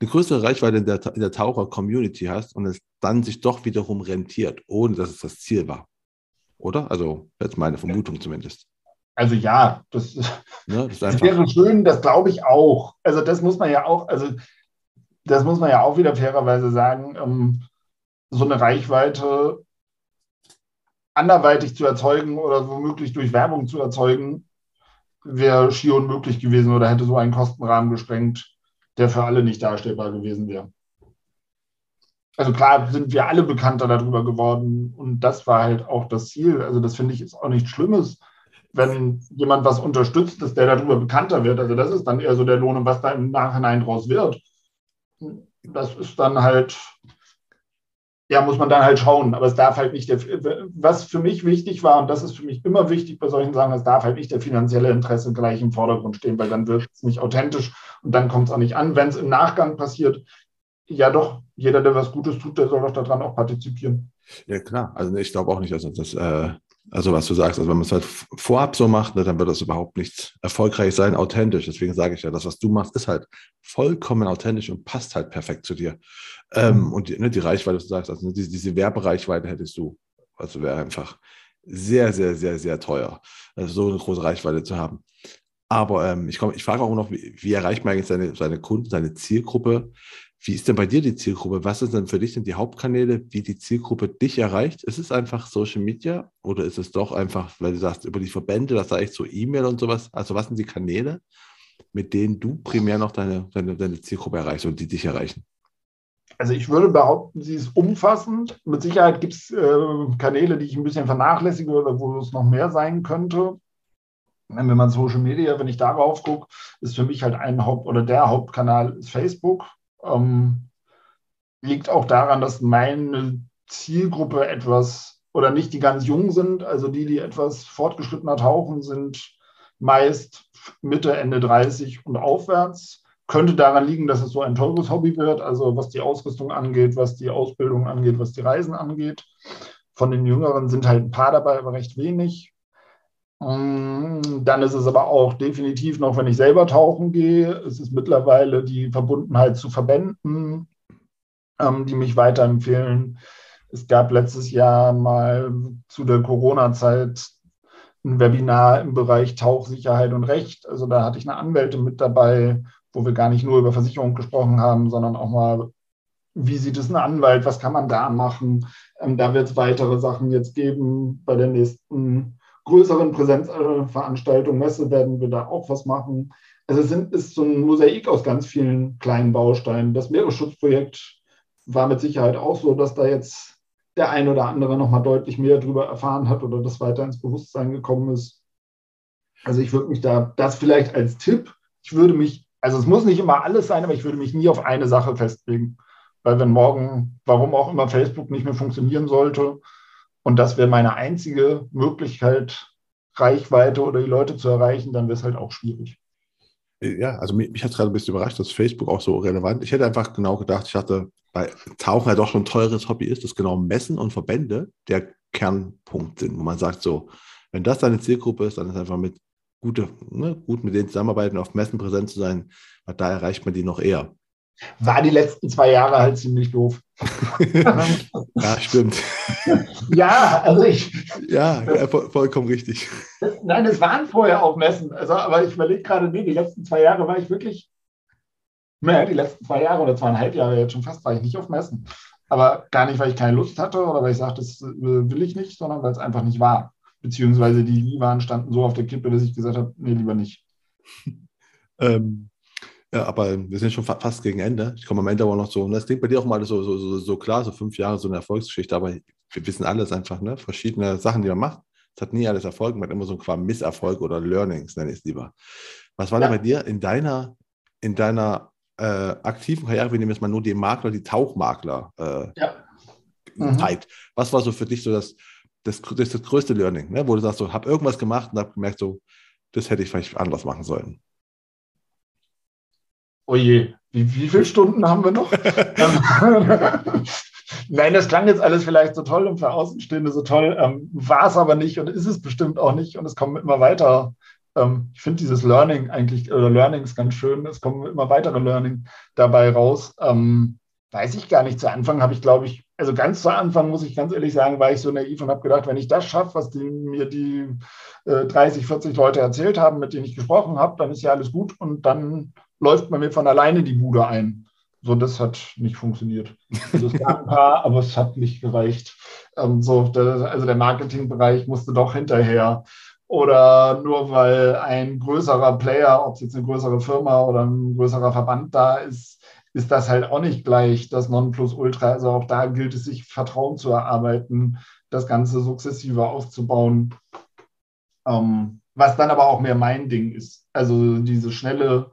eine größere Reichweite in der, in der Taucher-Community hast und es dann sich doch wiederum rentiert, ohne dass es das Ziel war. Oder? Also, jetzt meine Vermutung zumindest. Also ja, das, ne, das, das wäre schön, das glaube ich auch. Also das muss man ja auch, also das muss man ja auch wieder fairerweise sagen, ähm, so eine Reichweite anderweitig zu erzeugen oder womöglich durch Werbung zu erzeugen, wäre schier unmöglich gewesen oder hätte so einen Kostenrahmen gesprengt, der für alle nicht darstellbar gewesen wäre. Also klar sind wir alle bekannter darüber geworden und das war halt auch das Ziel. Also das finde ich ist auch nichts Schlimmes, wenn jemand was unterstützt, dass der darüber bekannter wird. Also das ist dann eher so der Lohn und was da im Nachhinein draus wird. Das ist dann halt ja, muss man dann halt schauen. Aber es darf halt nicht, der, was für mich wichtig war, und das ist für mich immer wichtig bei solchen Sachen, es darf halt nicht der finanzielle Interesse gleich im Vordergrund stehen, weil dann wird es nicht authentisch und dann kommt es auch nicht an. Wenn es im Nachgang passiert, ja doch, jeder, der was Gutes tut, der soll doch daran auch partizipieren. Ja, klar. Also ich glaube auch nicht, also das, äh, also was du sagst, also wenn man es halt vorab so macht, ne, dann wird das überhaupt nicht erfolgreich sein, authentisch. Deswegen sage ich ja, das, was du machst, ist halt vollkommen authentisch und passt halt perfekt zu dir. Ähm, mhm. und die, ne, die Reichweite, was du sagst, also diese, diese Werbereichweite hättest du. Also wäre einfach sehr, sehr, sehr, sehr teuer, also so eine große Reichweite zu haben. Aber ähm, ich, ich frage auch noch, wie, wie erreicht man eigentlich seine, seine Kunden, seine Zielgruppe? Wie ist denn bei dir die Zielgruppe? Was sind denn für dich denn die Hauptkanäle, wie die Zielgruppe dich erreicht? Ist es einfach Social Media oder ist es doch einfach, weil du sagst, über die Verbände, das sei echt so E-Mail und sowas? Also was sind die Kanäle, mit denen du primär noch deine, deine, deine Zielgruppe erreichst und die dich erreichen? Also ich würde behaupten, sie ist umfassend. Mit Sicherheit gibt es äh, Kanäle, die ich ein bisschen vernachlässige oder wo es noch mehr sein könnte. Wenn man Social Media, wenn ich darauf gucke, ist für mich halt ein Haupt- oder der Hauptkanal ist Facebook. Ähm, liegt auch daran, dass meine Zielgruppe etwas oder nicht die ganz jung sind, also die, die etwas fortgeschrittener tauchen, sind meist Mitte, Ende 30 und aufwärts. Könnte daran liegen, dass es so ein teures Hobby wird, also was die Ausrüstung angeht, was die Ausbildung angeht, was die Reisen angeht. Von den Jüngeren sind halt ein paar dabei, aber recht wenig. Ähm, dann ist es aber auch definitiv noch, wenn ich selber tauchen gehe, es ist mittlerweile die Verbundenheit zu Verbänden, ähm, die mich weiterempfehlen. Es gab letztes Jahr mal zu der Corona-Zeit ein Webinar im Bereich Tauchsicherheit und Recht. Also da hatte ich eine Anwältin mit dabei, wo wir gar nicht nur über Versicherung gesprochen haben, sondern auch mal, wie sieht es ein Anwalt, was kann man da machen? Ähm, da wird es weitere Sachen jetzt geben bei der nächsten größeren Präsenzveranstaltungen, Messe werden wir da auch was machen. Also es sind, ist so ein Mosaik aus ganz vielen kleinen Bausteinen. Das Meeresschutzprojekt war mit Sicherheit auch so, dass da jetzt der ein oder andere nochmal deutlich mehr darüber erfahren hat oder das weiter ins Bewusstsein gekommen ist. Also ich würde mich da, das vielleicht als Tipp, ich würde mich, also es muss nicht immer alles sein, aber ich würde mich nie auf eine Sache festlegen. Weil wenn morgen, warum auch immer Facebook nicht mehr funktionieren sollte, und das wäre meine einzige Möglichkeit, Reichweite oder die Leute zu erreichen, dann wäre es halt auch schwierig. Ja, also mich, mich hat es gerade ein bisschen überrascht, dass Facebook auch so relevant Ich hätte einfach genau gedacht, ich hatte, weil Tauchen ja doch schon ein teures Hobby ist, dass genau Messen und Verbände der Kernpunkt sind, wo man sagt, so, wenn das deine Zielgruppe ist, dann ist einfach mit gute, ne, gut mit denen zusammenarbeiten, auf Messen präsent zu sein, weil da erreicht man die noch eher war die letzten zwei Jahre halt ziemlich doof. ja, stimmt. ja, also ich. Ja, vollkommen richtig. Nein, es waren vorher auch Messen. Also, aber ich überlege gerade, nee, die letzten zwei Jahre war ich wirklich. Naja, die letzten zwei Jahre oder zweieinhalb Jahre jetzt schon fast war ich nicht auf Messen. aber gar nicht, weil ich keine Lust hatte oder weil ich sagte, das äh, will ich nicht, sondern weil es einfach nicht war. Beziehungsweise die Wie-Waren standen so auf der Kippe, dass ich gesagt habe, nee, lieber nicht. ähm, ja, aber wir sind schon fast gegen Ende. Ich komme am Ende aber noch so, und das klingt bei dir auch mal so, so, so, so klar, so fünf Jahre so eine Erfolgsgeschichte, aber wir wissen alles einfach, ne? Verschiedene Sachen, die man macht. Es hat nie alles Erfolg, man hat immer so ein quasi Misserfolg oder Learnings, nenne ich es lieber. Was war ja. denn bei dir in deiner, in deiner äh, aktiven Karriere, wir nehmen jetzt mal nur die Makler, die Tauchmakler äh, ja. mhm. Zeit. Was war so für dich so das, das, das, das größte Learning, ne? wo du sagst, so, habe irgendwas gemacht und habe gemerkt, so, das hätte ich vielleicht anders machen sollen? Oh je, wie, wie viele Stunden haben wir noch? Nein, das klang jetzt alles vielleicht so toll und für Außenstehende so toll, ähm, war es aber nicht und ist es bestimmt auch nicht und es kommen immer weiter. Ähm, ich finde dieses Learning eigentlich, oder Learnings ganz schön, es kommen immer weitere Learning dabei raus. Ähm, weiß ich gar nicht. Zu Anfang habe ich, glaube ich, also ganz zu Anfang muss ich ganz ehrlich sagen, war ich so naiv und habe gedacht, wenn ich das schaffe, was die, mir die äh, 30, 40 Leute erzählt haben, mit denen ich gesprochen habe, dann ist ja alles gut und dann läuft man mir von alleine die Bude ein. So, das hat nicht funktioniert. Also es gab ein paar, aber es hat nicht gereicht. Ähm, so, der, also der Marketingbereich musste doch hinterher. Oder nur weil ein größerer Player, ob es jetzt eine größere Firma oder ein größerer Verband da ist, ist das halt auch nicht gleich das Nonplusultra. Also auch da gilt es, sich Vertrauen zu erarbeiten, das Ganze sukzessive aufzubauen. Ähm, was dann aber auch mehr mein Ding ist. Also diese schnelle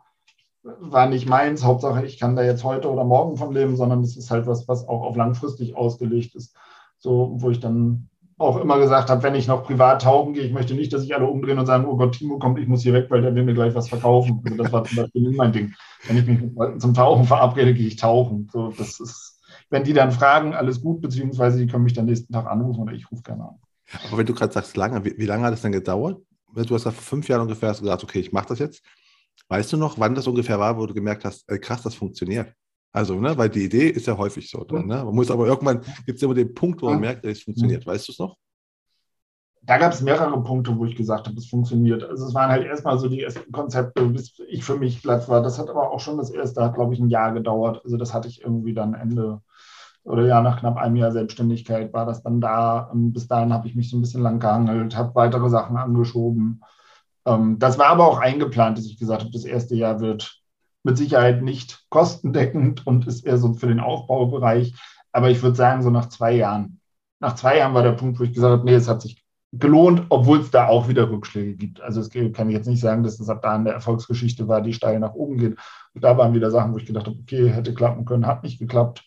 war nicht meins. Hauptsache, ich kann da jetzt heute oder morgen von leben, sondern es ist halt was, was auch auf langfristig ausgelegt ist. So, wo ich dann auch immer gesagt habe, wenn ich noch privat tauchen gehe, ich möchte nicht, dass sich alle umdrehen und sagen, oh Gott, Timo kommt, ich muss hier weg, weil der will mir gleich was verkaufen. Also das war zum Beispiel mein Ding. Wenn ich mich zum Tauchen verabrede, gehe ich tauchen. So, das ist, wenn die dann fragen, alles gut, beziehungsweise die können mich dann nächsten Tag anrufen oder ich rufe gerne an. Aber wenn du gerade sagst, lange, wie, wie, lange hat es denn gedauert? Du hast gesagt, vor fünf Jahren ungefähr gesagt, okay, ich mache das jetzt. Weißt du noch, wann das ungefähr war, wo du gemerkt hast, äh, krass, das funktioniert? Also, ne, weil die Idee ist ja häufig so. Drin, ne? Man muss aber irgendwann, gibt es immer den Punkt, wo man merkt, es funktioniert. Weißt du es noch? Da gab es mehrere Punkte, wo ich gesagt habe, es funktioniert. Also es waren halt erstmal so die ersten Konzepte, bis ich für mich glatt war. Das hat aber auch schon das erste, hat glaube ich ein Jahr gedauert. Also das hatte ich irgendwie dann Ende oder ja, nach knapp einem Jahr Selbstständigkeit war das dann da. Bis dahin habe ich mich so ein bisschen lang gehangelt, habe weitere Sachen angeschoben. Ähm, das war aber auch eingeplant, dass ich gesagt habe, das erste Jahr wird mit Sicherheit nicht kostendeckend und ist eher so für den Aufbaubereich. Aber ich würde sagen, so nach zwei Jahren. Nach zwei Jahren war der Punkt, wo ich gesagt habe, nee, es hat sich gelohnt, obwohl es da auch wieder Rückschläge gibt. Also es kann ich jetzt nicht sagen, dass das ab da in der Erfolgsgeschichte war, die steil nach oben geht. Und da waren wieder Sachen, wo ich gedacht habe, okay, hätte klappen können, hat nicht geklappt.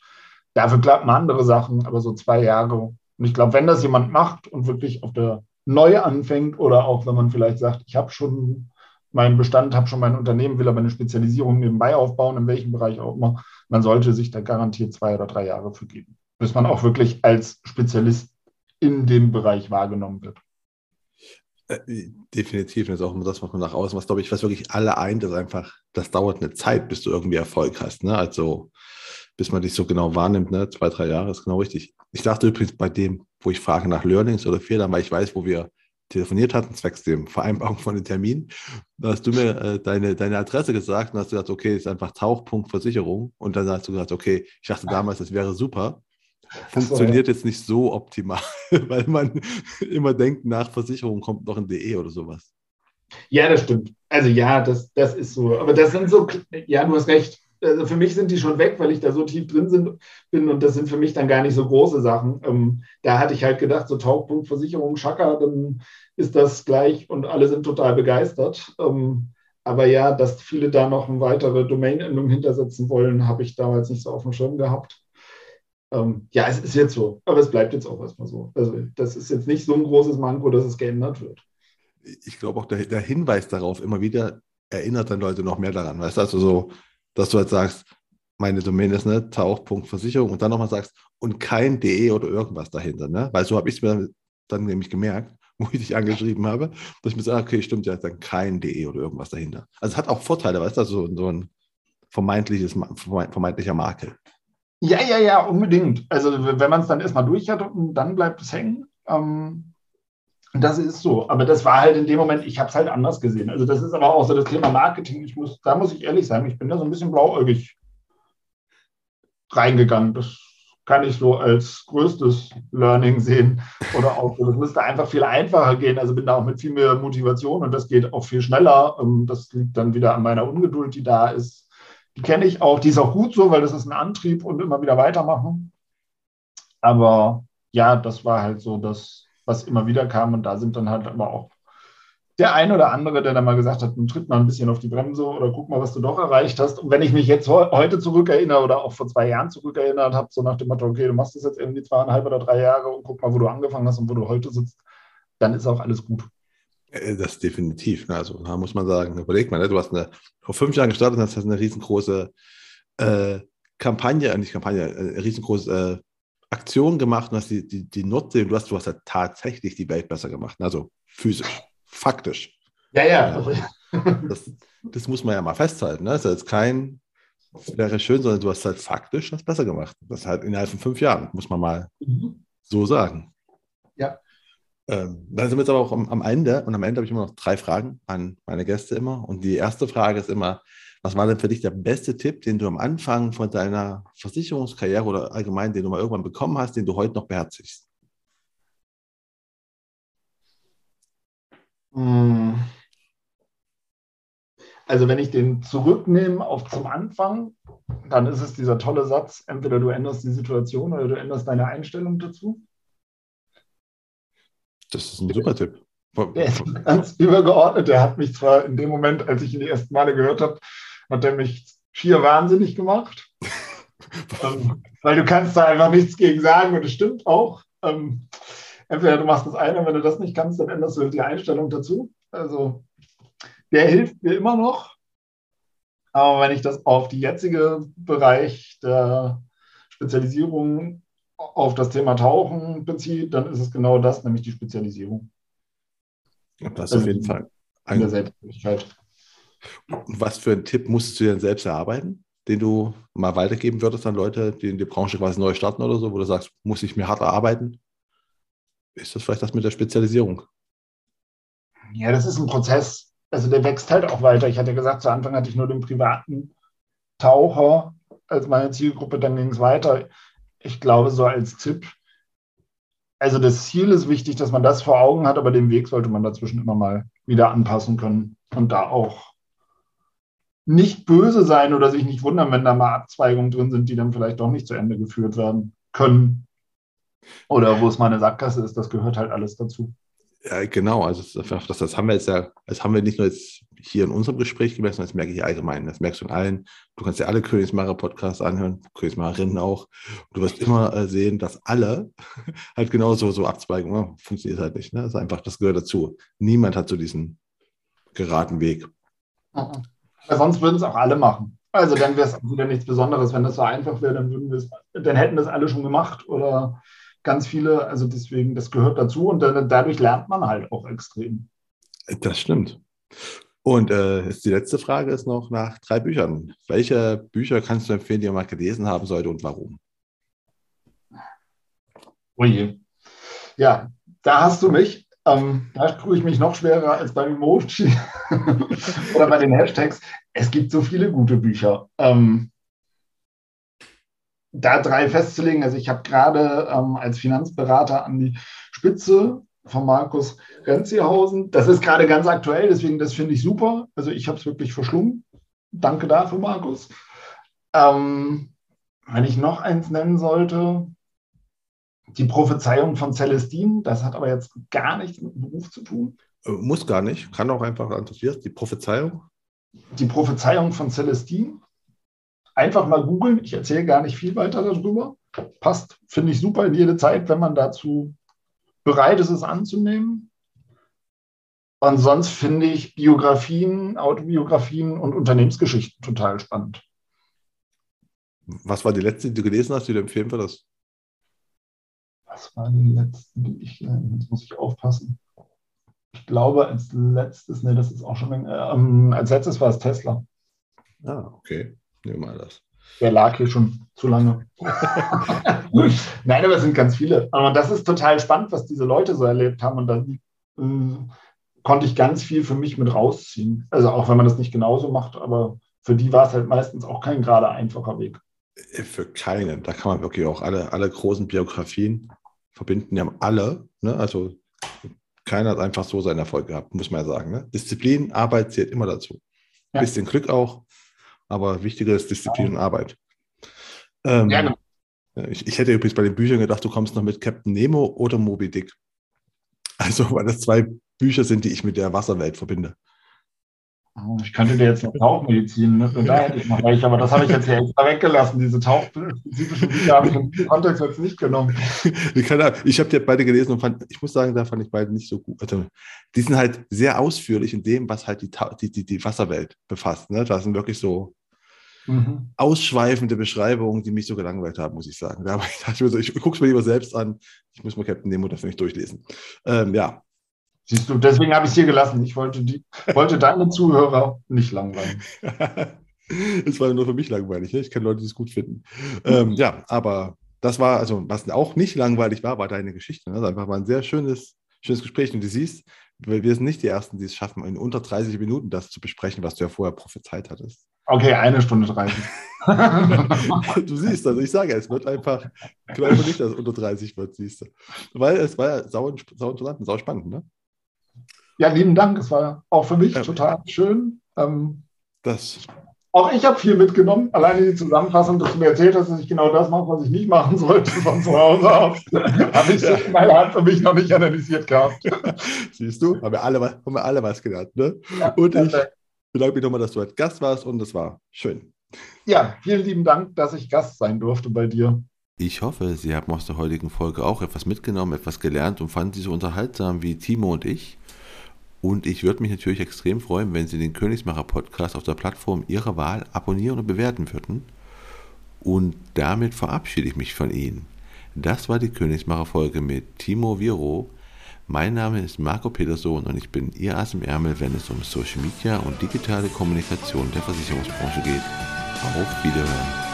Dafür klappen andere Sachen, aber so zwei Jahre. Und ich glaube, wenn das jemand macht und wirklich auf der neu anfängt oder auch wenn man vielleicht sagt, ich habe schon meinen Bestand, habe schon mein Unternehmen, will aber eine Spezialisierung nebenbei aufbauen, in welchem Bereich auch immer, man sollte sich da garantiert zwei oder drei Jahre für geben, bis man auch wirklich als Spezialist in dem Bereich wahrgenommen wird. Äh, definitiv, das ist auch immer das, was man nach außen, was glaube ich, was wirklich alle eint, ist einfach, das dauert eine Zeit, bis du irgendwie Erfolg hast. Ne? Also bis man dich so genau wahrnimmt, ne? zwei, drei Jahre ist genau richtig. Ich dachte übrigens bei dem, wo ich frage nach Learnings oder Fehlern, weil ich weiß, wo wir telefoniert hatten, zwecks dem Vereinbarung von den Termin, da hast du mir äh, deine, deine Adresse gesagt und hast gesagt, okay, ist einfach Tauchpunkt Versicherung. Und dann hast du gesagt, okay, ich dachte damals, das wäre super. Funktioniert so, ja. jetzt nicht so optimal, weil man immer denkt, nach Versicherung kommt noch ein DE oder sowas. Ja, das stimmt. Also ja, das, das ist so. Aber das sind so, ja, du hast recht also für mich sind die schon weg, weil ich da so tief drin sind, bin und das sind für mich dann gar nicht so große Sachen. Ähm, da hatte ich halt gedacht, so Tauchpunkt Versicherung Schaka, dann ist das gleich und alle sind total begeistert. Ähm, aber ja, dass viele da noch eine weitere Domain-Endung hintersetzen wollen, habe ich damals nicht so auf dem Schirm gehabt. Ähm, ja, es ist jetzt so, aber es bleibt jetzt auch erstmal so. Also das ist jetzt nicht so ein großes Manko, dass es geändert wird. Ich glaube auch, der, der Hinweis darauf immer wieder erinnert dann Leute noch mehr daran. Weißt du, also so, dass du halt sagst, meine Domain ist ne, Tauchpunktversicherung und dann nochmal sagst, und kein DE oder irgendwas dahinter. Ne? Weil so habe ich es mir dann nämlich gemerkt, wo ich dich angeschrieben habe, dass ich mir sage, okay, stimmt, ja, dann kein DE oder irgendwas dahinter. Also es hat auch Vorteile, weißt du, so, so ein vermeintliches, vermeintlicher Makel. Ja, ja, ja, unbedingt. Also wenn man es dann erstmal durch hat und dann bleibt es hängen, ähm, das ist so. Aber das war halt in dem Moment, ich habe es halt anders gesehen. Also das ist aber auch so das Thema Marketing. Ich muss, da muss ich ehrlich sein, ich bin da so ein bisschen blauäugig reingegangen. Das kann ich so als größtes Learning sehen. Oder auch, das müsste einfach viel einfacher gehen. Also bin da auch mit viel mehr Motivation und das geht auch viel schneller. Ähm, das liegt dann wieder an meiner Ungeduld, die da ist. Die kenne ich auch, die ist auch gut so, weil das ist ein Antrieb und immer wieder weitermachen. Aber ja, das war halt so das, was immer wieder kam. Und da sind dann halt aber auch der ein oder andere, der dann mal gesagt hat, tritt mal ein bisschen auf die Bremse oder guck mal, was du doch erreicht hast. Und wenn ich mich jetzt heute zurückerinnere oder auch vor zwei Jahren zurückerinnert habe, so nach dem Motto, okay, du machst das jetzt irgendwie zweieinhalb oder drei Jahre und guck mal, wo du angefangen hast und wo du heute sitzt, dann ist auch alles gut. Äh, das definitiv. Ne? Also da muss man sagen, überleg mal, ne? du hast eine, vor fünf Jahren gestartet und hast eine riesengroße äh, Kampagne, äh, nicht Kampagne, eine riesengroße äh, Aktion gemacht und hast die, die, die Nordsee, du hast, du hast ja tatsächlich die Welt besser gemacht, also physisch faktisch. Ja, ja. Das, das, muss man ja mal festhalten. Ne? Das ist jetzt kein, das wäre schön, sondern du hast halt faktisch das besser gemacht. Das halt innerhalb von fünf Jahren, muss man mal mhm. so sagen. Ja. Ähm, dann sind wir jetzt aber auch am, am Ende und am Ende habe ich immer noch drei Fragen an meine Gäste immer. Und die erste Frage ist immer, was war denn für dich der beste Tipp, den du am Anfang von deiner Versicherungskarriere oder allgemein, den du mal irgendwann bekommen hast, den du heute noch beherzigst? Hm. Also wenn ich den zurücknehme auf zum Anfang, dann ist es dieser tolle Satz, entweder du änderst die Situation oder du änderst deine Einstellung dazu. Das ist ein super Tipp. Der ist ganz übergeordnet. Der hat mich zwar in dem Moment, als ich ihn die ersten Male gehört habe, hat er mich schier wahnsinnig gemacht. ähm, weil du kannst da einfach nichts gegen sagen und es stimmt auch. Ähm, entweder du machst das eine, wenn du das nicht kannst, dann änderst du die Einstellung dazu. Also der hilft mir immer noch. Aber wenn ich das auf die jetzige Bereich der Spezialisierung auf das Thema Tauchen beziehe, dann ist es genau das, nämlich die Spezialisierung. Das also auf jeden Fall. In der Selbstständigkeit. Was für einen Tipp musstest du denn selbst erarbeiten, den du mal weitergeben würdest an Leute, die in die Branche quasi neu starten oder so, wo du sagst, muss ich mir hart erarbeiten? ist das vielleicht das mit der Spezialisierung? Ja, das ist ein Prozess. Also der wächst halt auch weiter. Ich hatte gesagt, zu Anfang hatte ich nur den privaten Taucher als meine Zielgruppe, dann ging es weiter. Ich glaube, so als Tipp, also das Ziel ist wichtig, dass man das vor Augen hat, aber den Weg sollte man dazwischen immer mal wieder anpassen können und da auch nicht böse sein oder sich nicht wundern, wenn da mal Abzweigungen drin sind, die dann vielleicht doch nicht zu Ende geführt werden können. Oder wo es mal eine Sackgasse ist, das gehört halt alles dazu. Ja, genau. Also das, das, haben wir jetzt ja, das haben wir nicht nur jetzt hier in unserem Gespräch gemerkt, sondern das merke ich allgemein. Das merkst du in allen. Du kannst ja alle Königsmacher-Podcasts anhören, Königsmacherinnen auch. Und du wirst immer äh, sehen, dass alle halt genauso so abzweigen. Ja, funktioniert halt nicht. Ne? Das ist einfach, das gehört dazu. Niemand hat so diesen geraden Weg. Mhm. Sonst würden es auch alle machen. Also dann wäre es wieder nichts Besonderes. Wenn das so einfach wäre, dann würden wir es, dann hätten das alle schon gemacht oder ganz viele, also deswegen, das gehört dazu und dann, dadurch lernt man halt auch extrem. Das stimmt. Und äh, die letzte Frage ist noch nach drei Büchern. Welche Bücher kannst du empfehlen, die man mal gelesen haben sollte und warum? Oh je. Ja, da hast du mich. Ähm, da tue ich mich noch schwerer als beim Emoji oder bei den Hashtags. Es gibt so viele gute Bücher. Ähm, da drei festzulegen. Also ich habe gerade ähm, als Finanzberater an die Spitze von Markus Renzihausen. Das ist gerade ganz aktuell, deswegen das finde ich super. Also ich habe es wirklich verschlungen. Danke dafür, Markus. Ähm, wenn ich noch eins nennen sollte, die Prophezeiung von Celestine, das hat aber jetzt gar nichts mit dem Beruf zu tun. Äh, muss gar nicht, kann auch einfach interessieren. Die Prophezeiung? Die Prophezeiung von Celestine einfach mal googeln. Ich erzähle gar nicht viel weiter darüber. Passt, finde ich super in jede Zeit, wenn man dazu bereit ist, es anzunehmen. Und sonst finde ich Biografien, Autobiografien und Unternehmensgeschichten total spannend. Was war die letzte, die du gelesen hast, die du empfehlen würdest? Was war die letzte, die ich, äh, jetzt muss ich aufpassen. Ich glaube, als letztes, ne, das ist auch schon, äh, als letztes war es Tesla. Ah, okay. Nehmen wir das. Der lag hier schon zu lange. Nein, aber es sind ganz viele. Aber das ist total spannend, was diese Leute so erlebt haben. Und da äh, konnte ich ganz viel für mich mit rausziehen. Also auch wenn man das nicht genauso macht, aber für die war es halt meistens auch kein gerade einfacher Weg. Äh, für keinen. Da kann man wirklich auch alle, alle großen Biografien verbinden. Die haben alle, ne? also keiner hat einfach so seinen Erfolg gehabt, muss man ja sagen. Ne? Disziplin, Arbeit zählt immer dazu. Ja. Bisschen Glück auch, aber wichtiger ist Disziplin ja. und Arbeit. Ähm, ja, genau. ich, ich, hätte übrigens bei den Büchern gedacht, du kommst noch mit Captain Nemo oder Moby Dick. Also, weil das zwei Bücher sind, die ich mit der Wasserwelt verbinde. Ich könnte dir jetzt noch Tauchmedizin, ne? da hätte ich noch welche, aber das habe ich jetzt hier extra weggelassen. Diese tauchspezifischen Bücher habe ich diesem Kontext jetzt nicht genommen. Ich habe die beide gelesen und fand, ich muss sagen, da fand ich beide nicht so gut. Also, die sind halt sehr ausführlich in dem, was halt die, die, die, die Wasserwelt befasst. Ne? Da sind wirklich so mhm. ausschweifende Beschreibungen, die mich so gelangweilt haben, muss ich sagen. Da ich dachte mir so, ich gucke es mir lieber selbst an. Ich muss mal Captain Nemo dafür nicht durchlesen. Ähm, ja, Siehst du, deswegen habe ich es hier gelassen. Ich wollte, die, wollte deine Zuhörer nicht langweilen. Es war nur für mich langweilig. Ne? Ich kenne Leute, die es gut finden. Ähm, ja, aber das war, also was auch nicht langweilig war, war deine Geschichte. Ne? Das einfach mal ein sehr schönes, schönes Gespräch. Und du siehst, wir sind nicht die Ersten, die es schaffen, in unter 30 Minuten das zu besprechen, was du ja vorher prophezeit hattest. Okay, eine Stunde 30. du siehst, also ich sage, es wird einfach, ich glaube nicht, dass es unter 30 wird, siehst du. Weil es war ja sau, sau interessant und sau spannend, ne? Ja, lieben Dank. Es war auch für mich ja. total schön. Ähm, das. Auch ich habe viel mitgenommen. Alleine die Zusammenfassung, dass du mir erzählt hast, dass ich genau das mache, was ich nicht machen sollte von zu Hause aus, habe ich ja. knallhart für mich noch nicht analysiert gehabt. Siehst du, haben wir alle, haben wir alle was gelernt. Ne? Ja, und ich bedanke mich nochmal, dass du als Gast warst und es war schön. Ja, vielen lieben Dank, dass ich Gast sein durfte bei dir. Ich hoffe, Sie haben aus der heutigen Folge auch etwas mitgenommen, etwas gelernt und fanden sie so unterhaltsam wie Timo und ich. Und ich würde mich natürlich extrem freuen, wenn Sie den Königsmacher Podcast auf der Plattform Ihrer Wahl abonnieren und bewerten würden. Und damit verabschiede ich mich von Ihnen. Das war die Königsmacher Folge mit Timo Viro. Mein Name ist Marco Peterson und ich bin Ihr Ass im Ärmel, wenn es um Social Media und digitale Kommunikation der Versicherungsbranche geht. Auf Wiederhören.